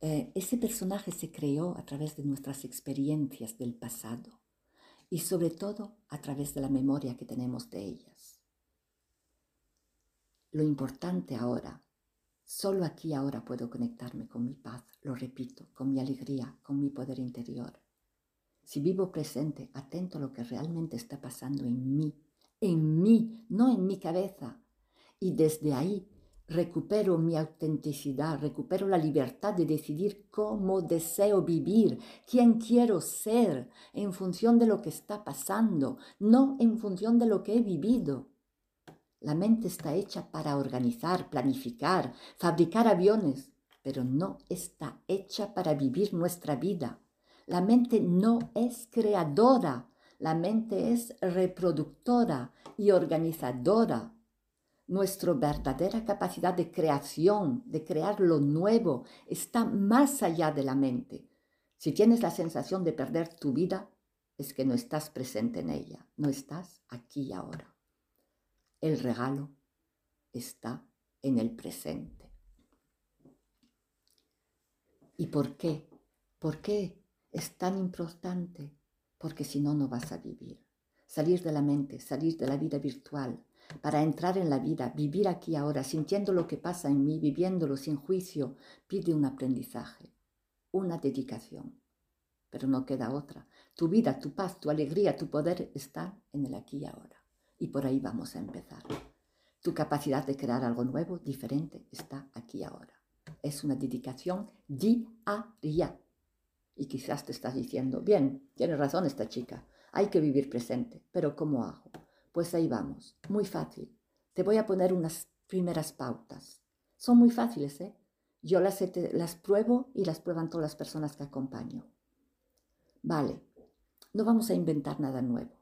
Eh, ese personaje se creó a través de nuestras experiencias del pasado y sobre todo a través de la memoria que tenemos de ellas. Lo importante ahora, solo aquí ahora puedo conectarme con mi paz, lo repito, con mi alegría, con mi poder interior. Si vivo presente, atento a lo que realmente está pasando en mí, en mí, no en mi cabeza, y desde ahí recupero mi autenticidad, recupero la libertad de decidir cómo deseo vivir, quién quiero ser en función de lo que está pasando, no en función de lo que he vivido. La mente está hecha para organizar, planificar, fabricar aviones, pero no está hecha para vivir nuestra vida. La mente no es creadora, la mente es reproductora y organizadora nuestra verdadera capacidad de creación, de crear lo nuevo, está más allá de la mente. Si tienes la sensación de perder tu vida, es que no estás presente en ella, no estás aquí ahora. El regalo está en el presente. ¿Y por qué? ¿Por qué es tan importante? Porque si no, no vas a vivir. Salir de la mente, salir de la vida virtual, para entrar en la vida, vivir aquí ahora, sintiendo lo que pasa en mí, viviéndolo sin juicio, pide un aprendizaje, una dedicación. Pero no queda otra. Tu vida, tu paz, tu alegría, tu poder están en el aquí y ahora. Y por ahí vamos a empezar. Tu capacidad de crear algo nuevo, diferente, está aquí ahora. Es una dedicación diaria. Y quizás te estás diciendo, bien, tiene razón esta chica, hay que vivir presente, pero ¿cómo hago? Pues ahí vamos, muy fácil. Te voy a poner unas primeras pautas. Son muy fáciles, ¿eh? Yo las, las pruebo y las prueban todas las personas que acompaño. Vale, no vamos a inventar nada nuevo.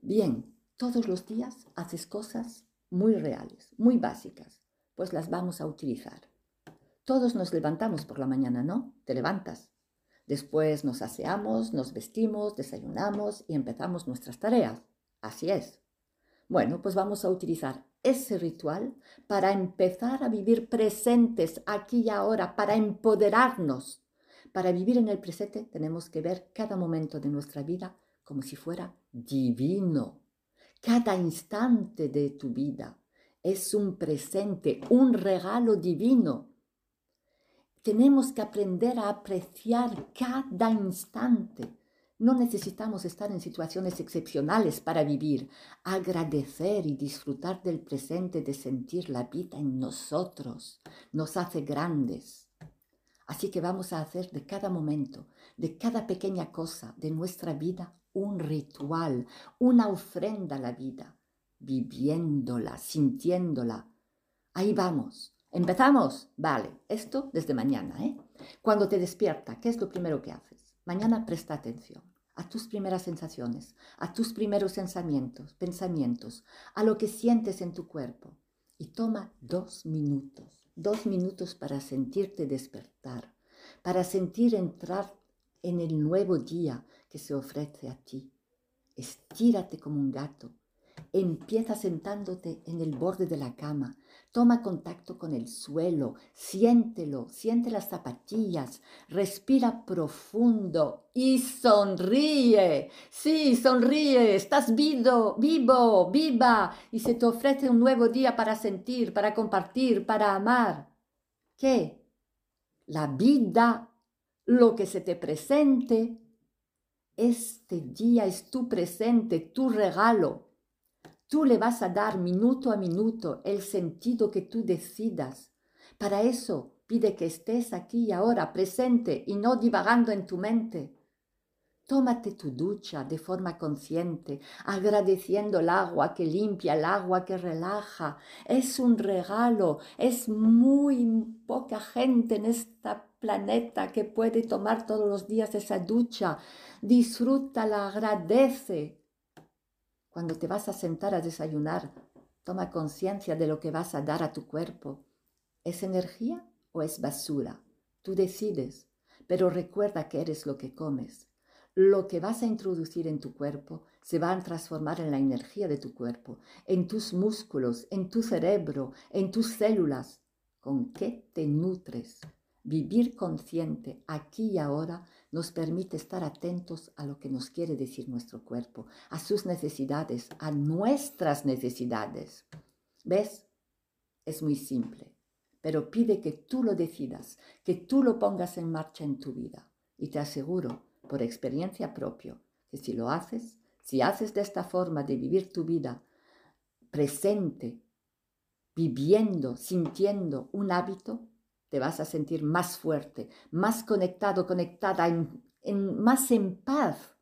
Bien, todos los días haces cosas muy reales, muy básicas, pues las vamos a utilizar. Todos nos levantamos por la mañana, ¿no? Te levantas. Después nos aseamos, nos vestimos, desayunamos y empezamos nuestras tareas. Así es. Bueno, pues vamos a utilizar ese ritual para empezar a vivir presentes aquí y ahora, para empoderarnos. Para vivir en el presente tenemos que ver cada momento de nuestra vida como si fuera divino. Cada instante de tu vida es un presente, un regalo divino. Tenemos que aprender a apreciar cada instante no necesitamos estar en situaciones excepcionales para vivir, agradecer y disfrutar del presente, de sentir la vida en nosotros. Nos hace grandes. Así que vamos a hacer de cada momento, de cada pequeña cosa de nuestra vida, un ritual, una ofrenda a la vida, viviéndola, sintiéndola. Ahí vamos. ¿Empezamos? Vale, esto desde mañana, ¿eh? Cuando te despierta, ¿qué es lo primero que haces? Mañana presta atención a tus primeras sensaciones, a tus primeros pensamientos, pensamientos, a lo que sientes en tu cuerpo. Y toma dos minutos, dos minutos para sentirte despertar, para sentir entrar en el nuevo día que se ofrece a ti. Estírate como un gato Empieza sentándote en el borde de la cama. Toma contacto con el suelo, siéntelo, siente las zapatillas, respira profundo y sonríe. Sí, sonríe, estás vivo, vivo, viva y se te ofrece un nuevo día para sentir, para compartir, para amar. ¿Qué? La vida, lo que se te presente. Este día es tu presente, tu regalo. Tú le vas a dar minuto a minuto el sentido que tú decidas. Para eso pide que estés aquí y ahora presente y no divagando en tu mente. Tómate tu ducha de forma consciente, agradeciendo el agua que limpia, el agua que relaja. Es un regalo, es muy poca gente en este planeta que puede tomar todos los días esa ducha. Disfrútala, agradece. Cuando te vas a sentar a desayunar, toma conciencia de lo que vas a dar a tu cuerpo. ¿Es energía o es basura? Tú decides, pero recuerda que eres lo que comes. Lo que vas a introducir en tu cuerpo se va a transformar en la energía de tu cuerpo, en tus músculos, en tu cerebro, en tus células. ¿Con qué te nutres? Vivir consciente aquí y ahora nos permite estar atentos a lo que nos quiere decir nuestro cuerpo, a sus necesidades, a nuestras necesidades. ¿Ves? Es muy simple, pero pide que tú lo decidas, que tú lo pongas en marcha en tu vida. Y te aseguro, por experiencia propia, que si lo haces, si haces de esta forma de vivir tu vida presente, viviendo, sintiendo un hábito, te vas a sentir más fuerte, más conectado, conectada, en, más en paz.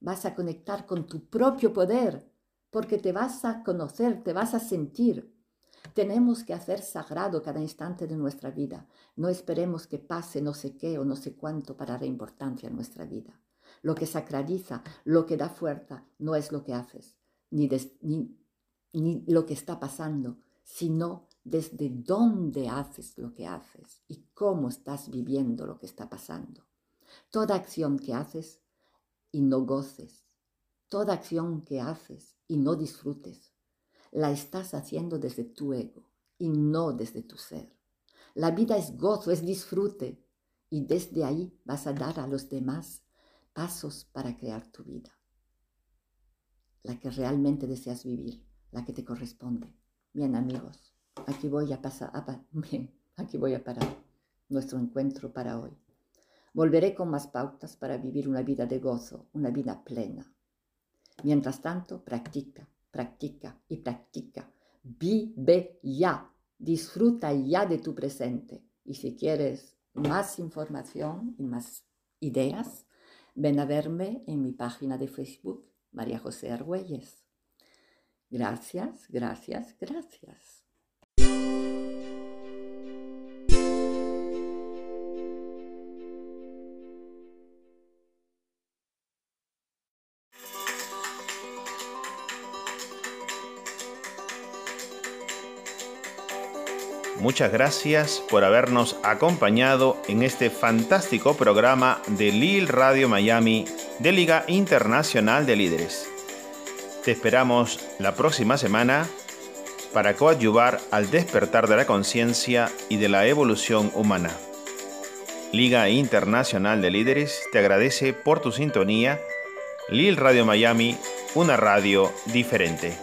Vas a conectar con tu propio poder, porque te vas a conocer, te vas a sentir. Tenemos que hacer sagrado cada instante de nuestra vida. No esperemos que pase no sé qué o no sé cuánto para dar importancia a nuestra vida. Lo que sacraliza, lo que da fuerza, no es lo que haces, ni, lo que está pasando, sino desde dónde haces lo que haces y cómo estás viviendo lo que está pasando. Toda acción que haces y no goces, toda acción que haces y no disfrutes, la estás haciendo desde tu ego y no desde tu ser. La vida es gozo, es disfrute y desde ahí vas a dar a los demás pasos para crear tu vida, la que realmente deseas vivir, la que te corresponde. Bien amigos, Aquí voy a pasar, aquí voy a parar nuestro encuentro para hoy. Volveré con más pautas para vivir una vida de gozo, una vida plena. Mientras tanto, practica, practica y practica. Vive ya, disfruta ya de tu presente. Y si quieres más información y más ideas, ven a verme en mi página de Facebook, María José Argüelles. Gracias, gracias, gracias.
Muchas gracias por habernos acompañado en este fantástico programa de Lil Radio Miami de Liga Internacional de Líderes. Te esperamos la próxima semana para coadyuvar al despertar de la conciencia y de la evolución humana. Liga Internacional de Líderes te agradece por tu sintonía. Lil Radio Miami, una radio diferente.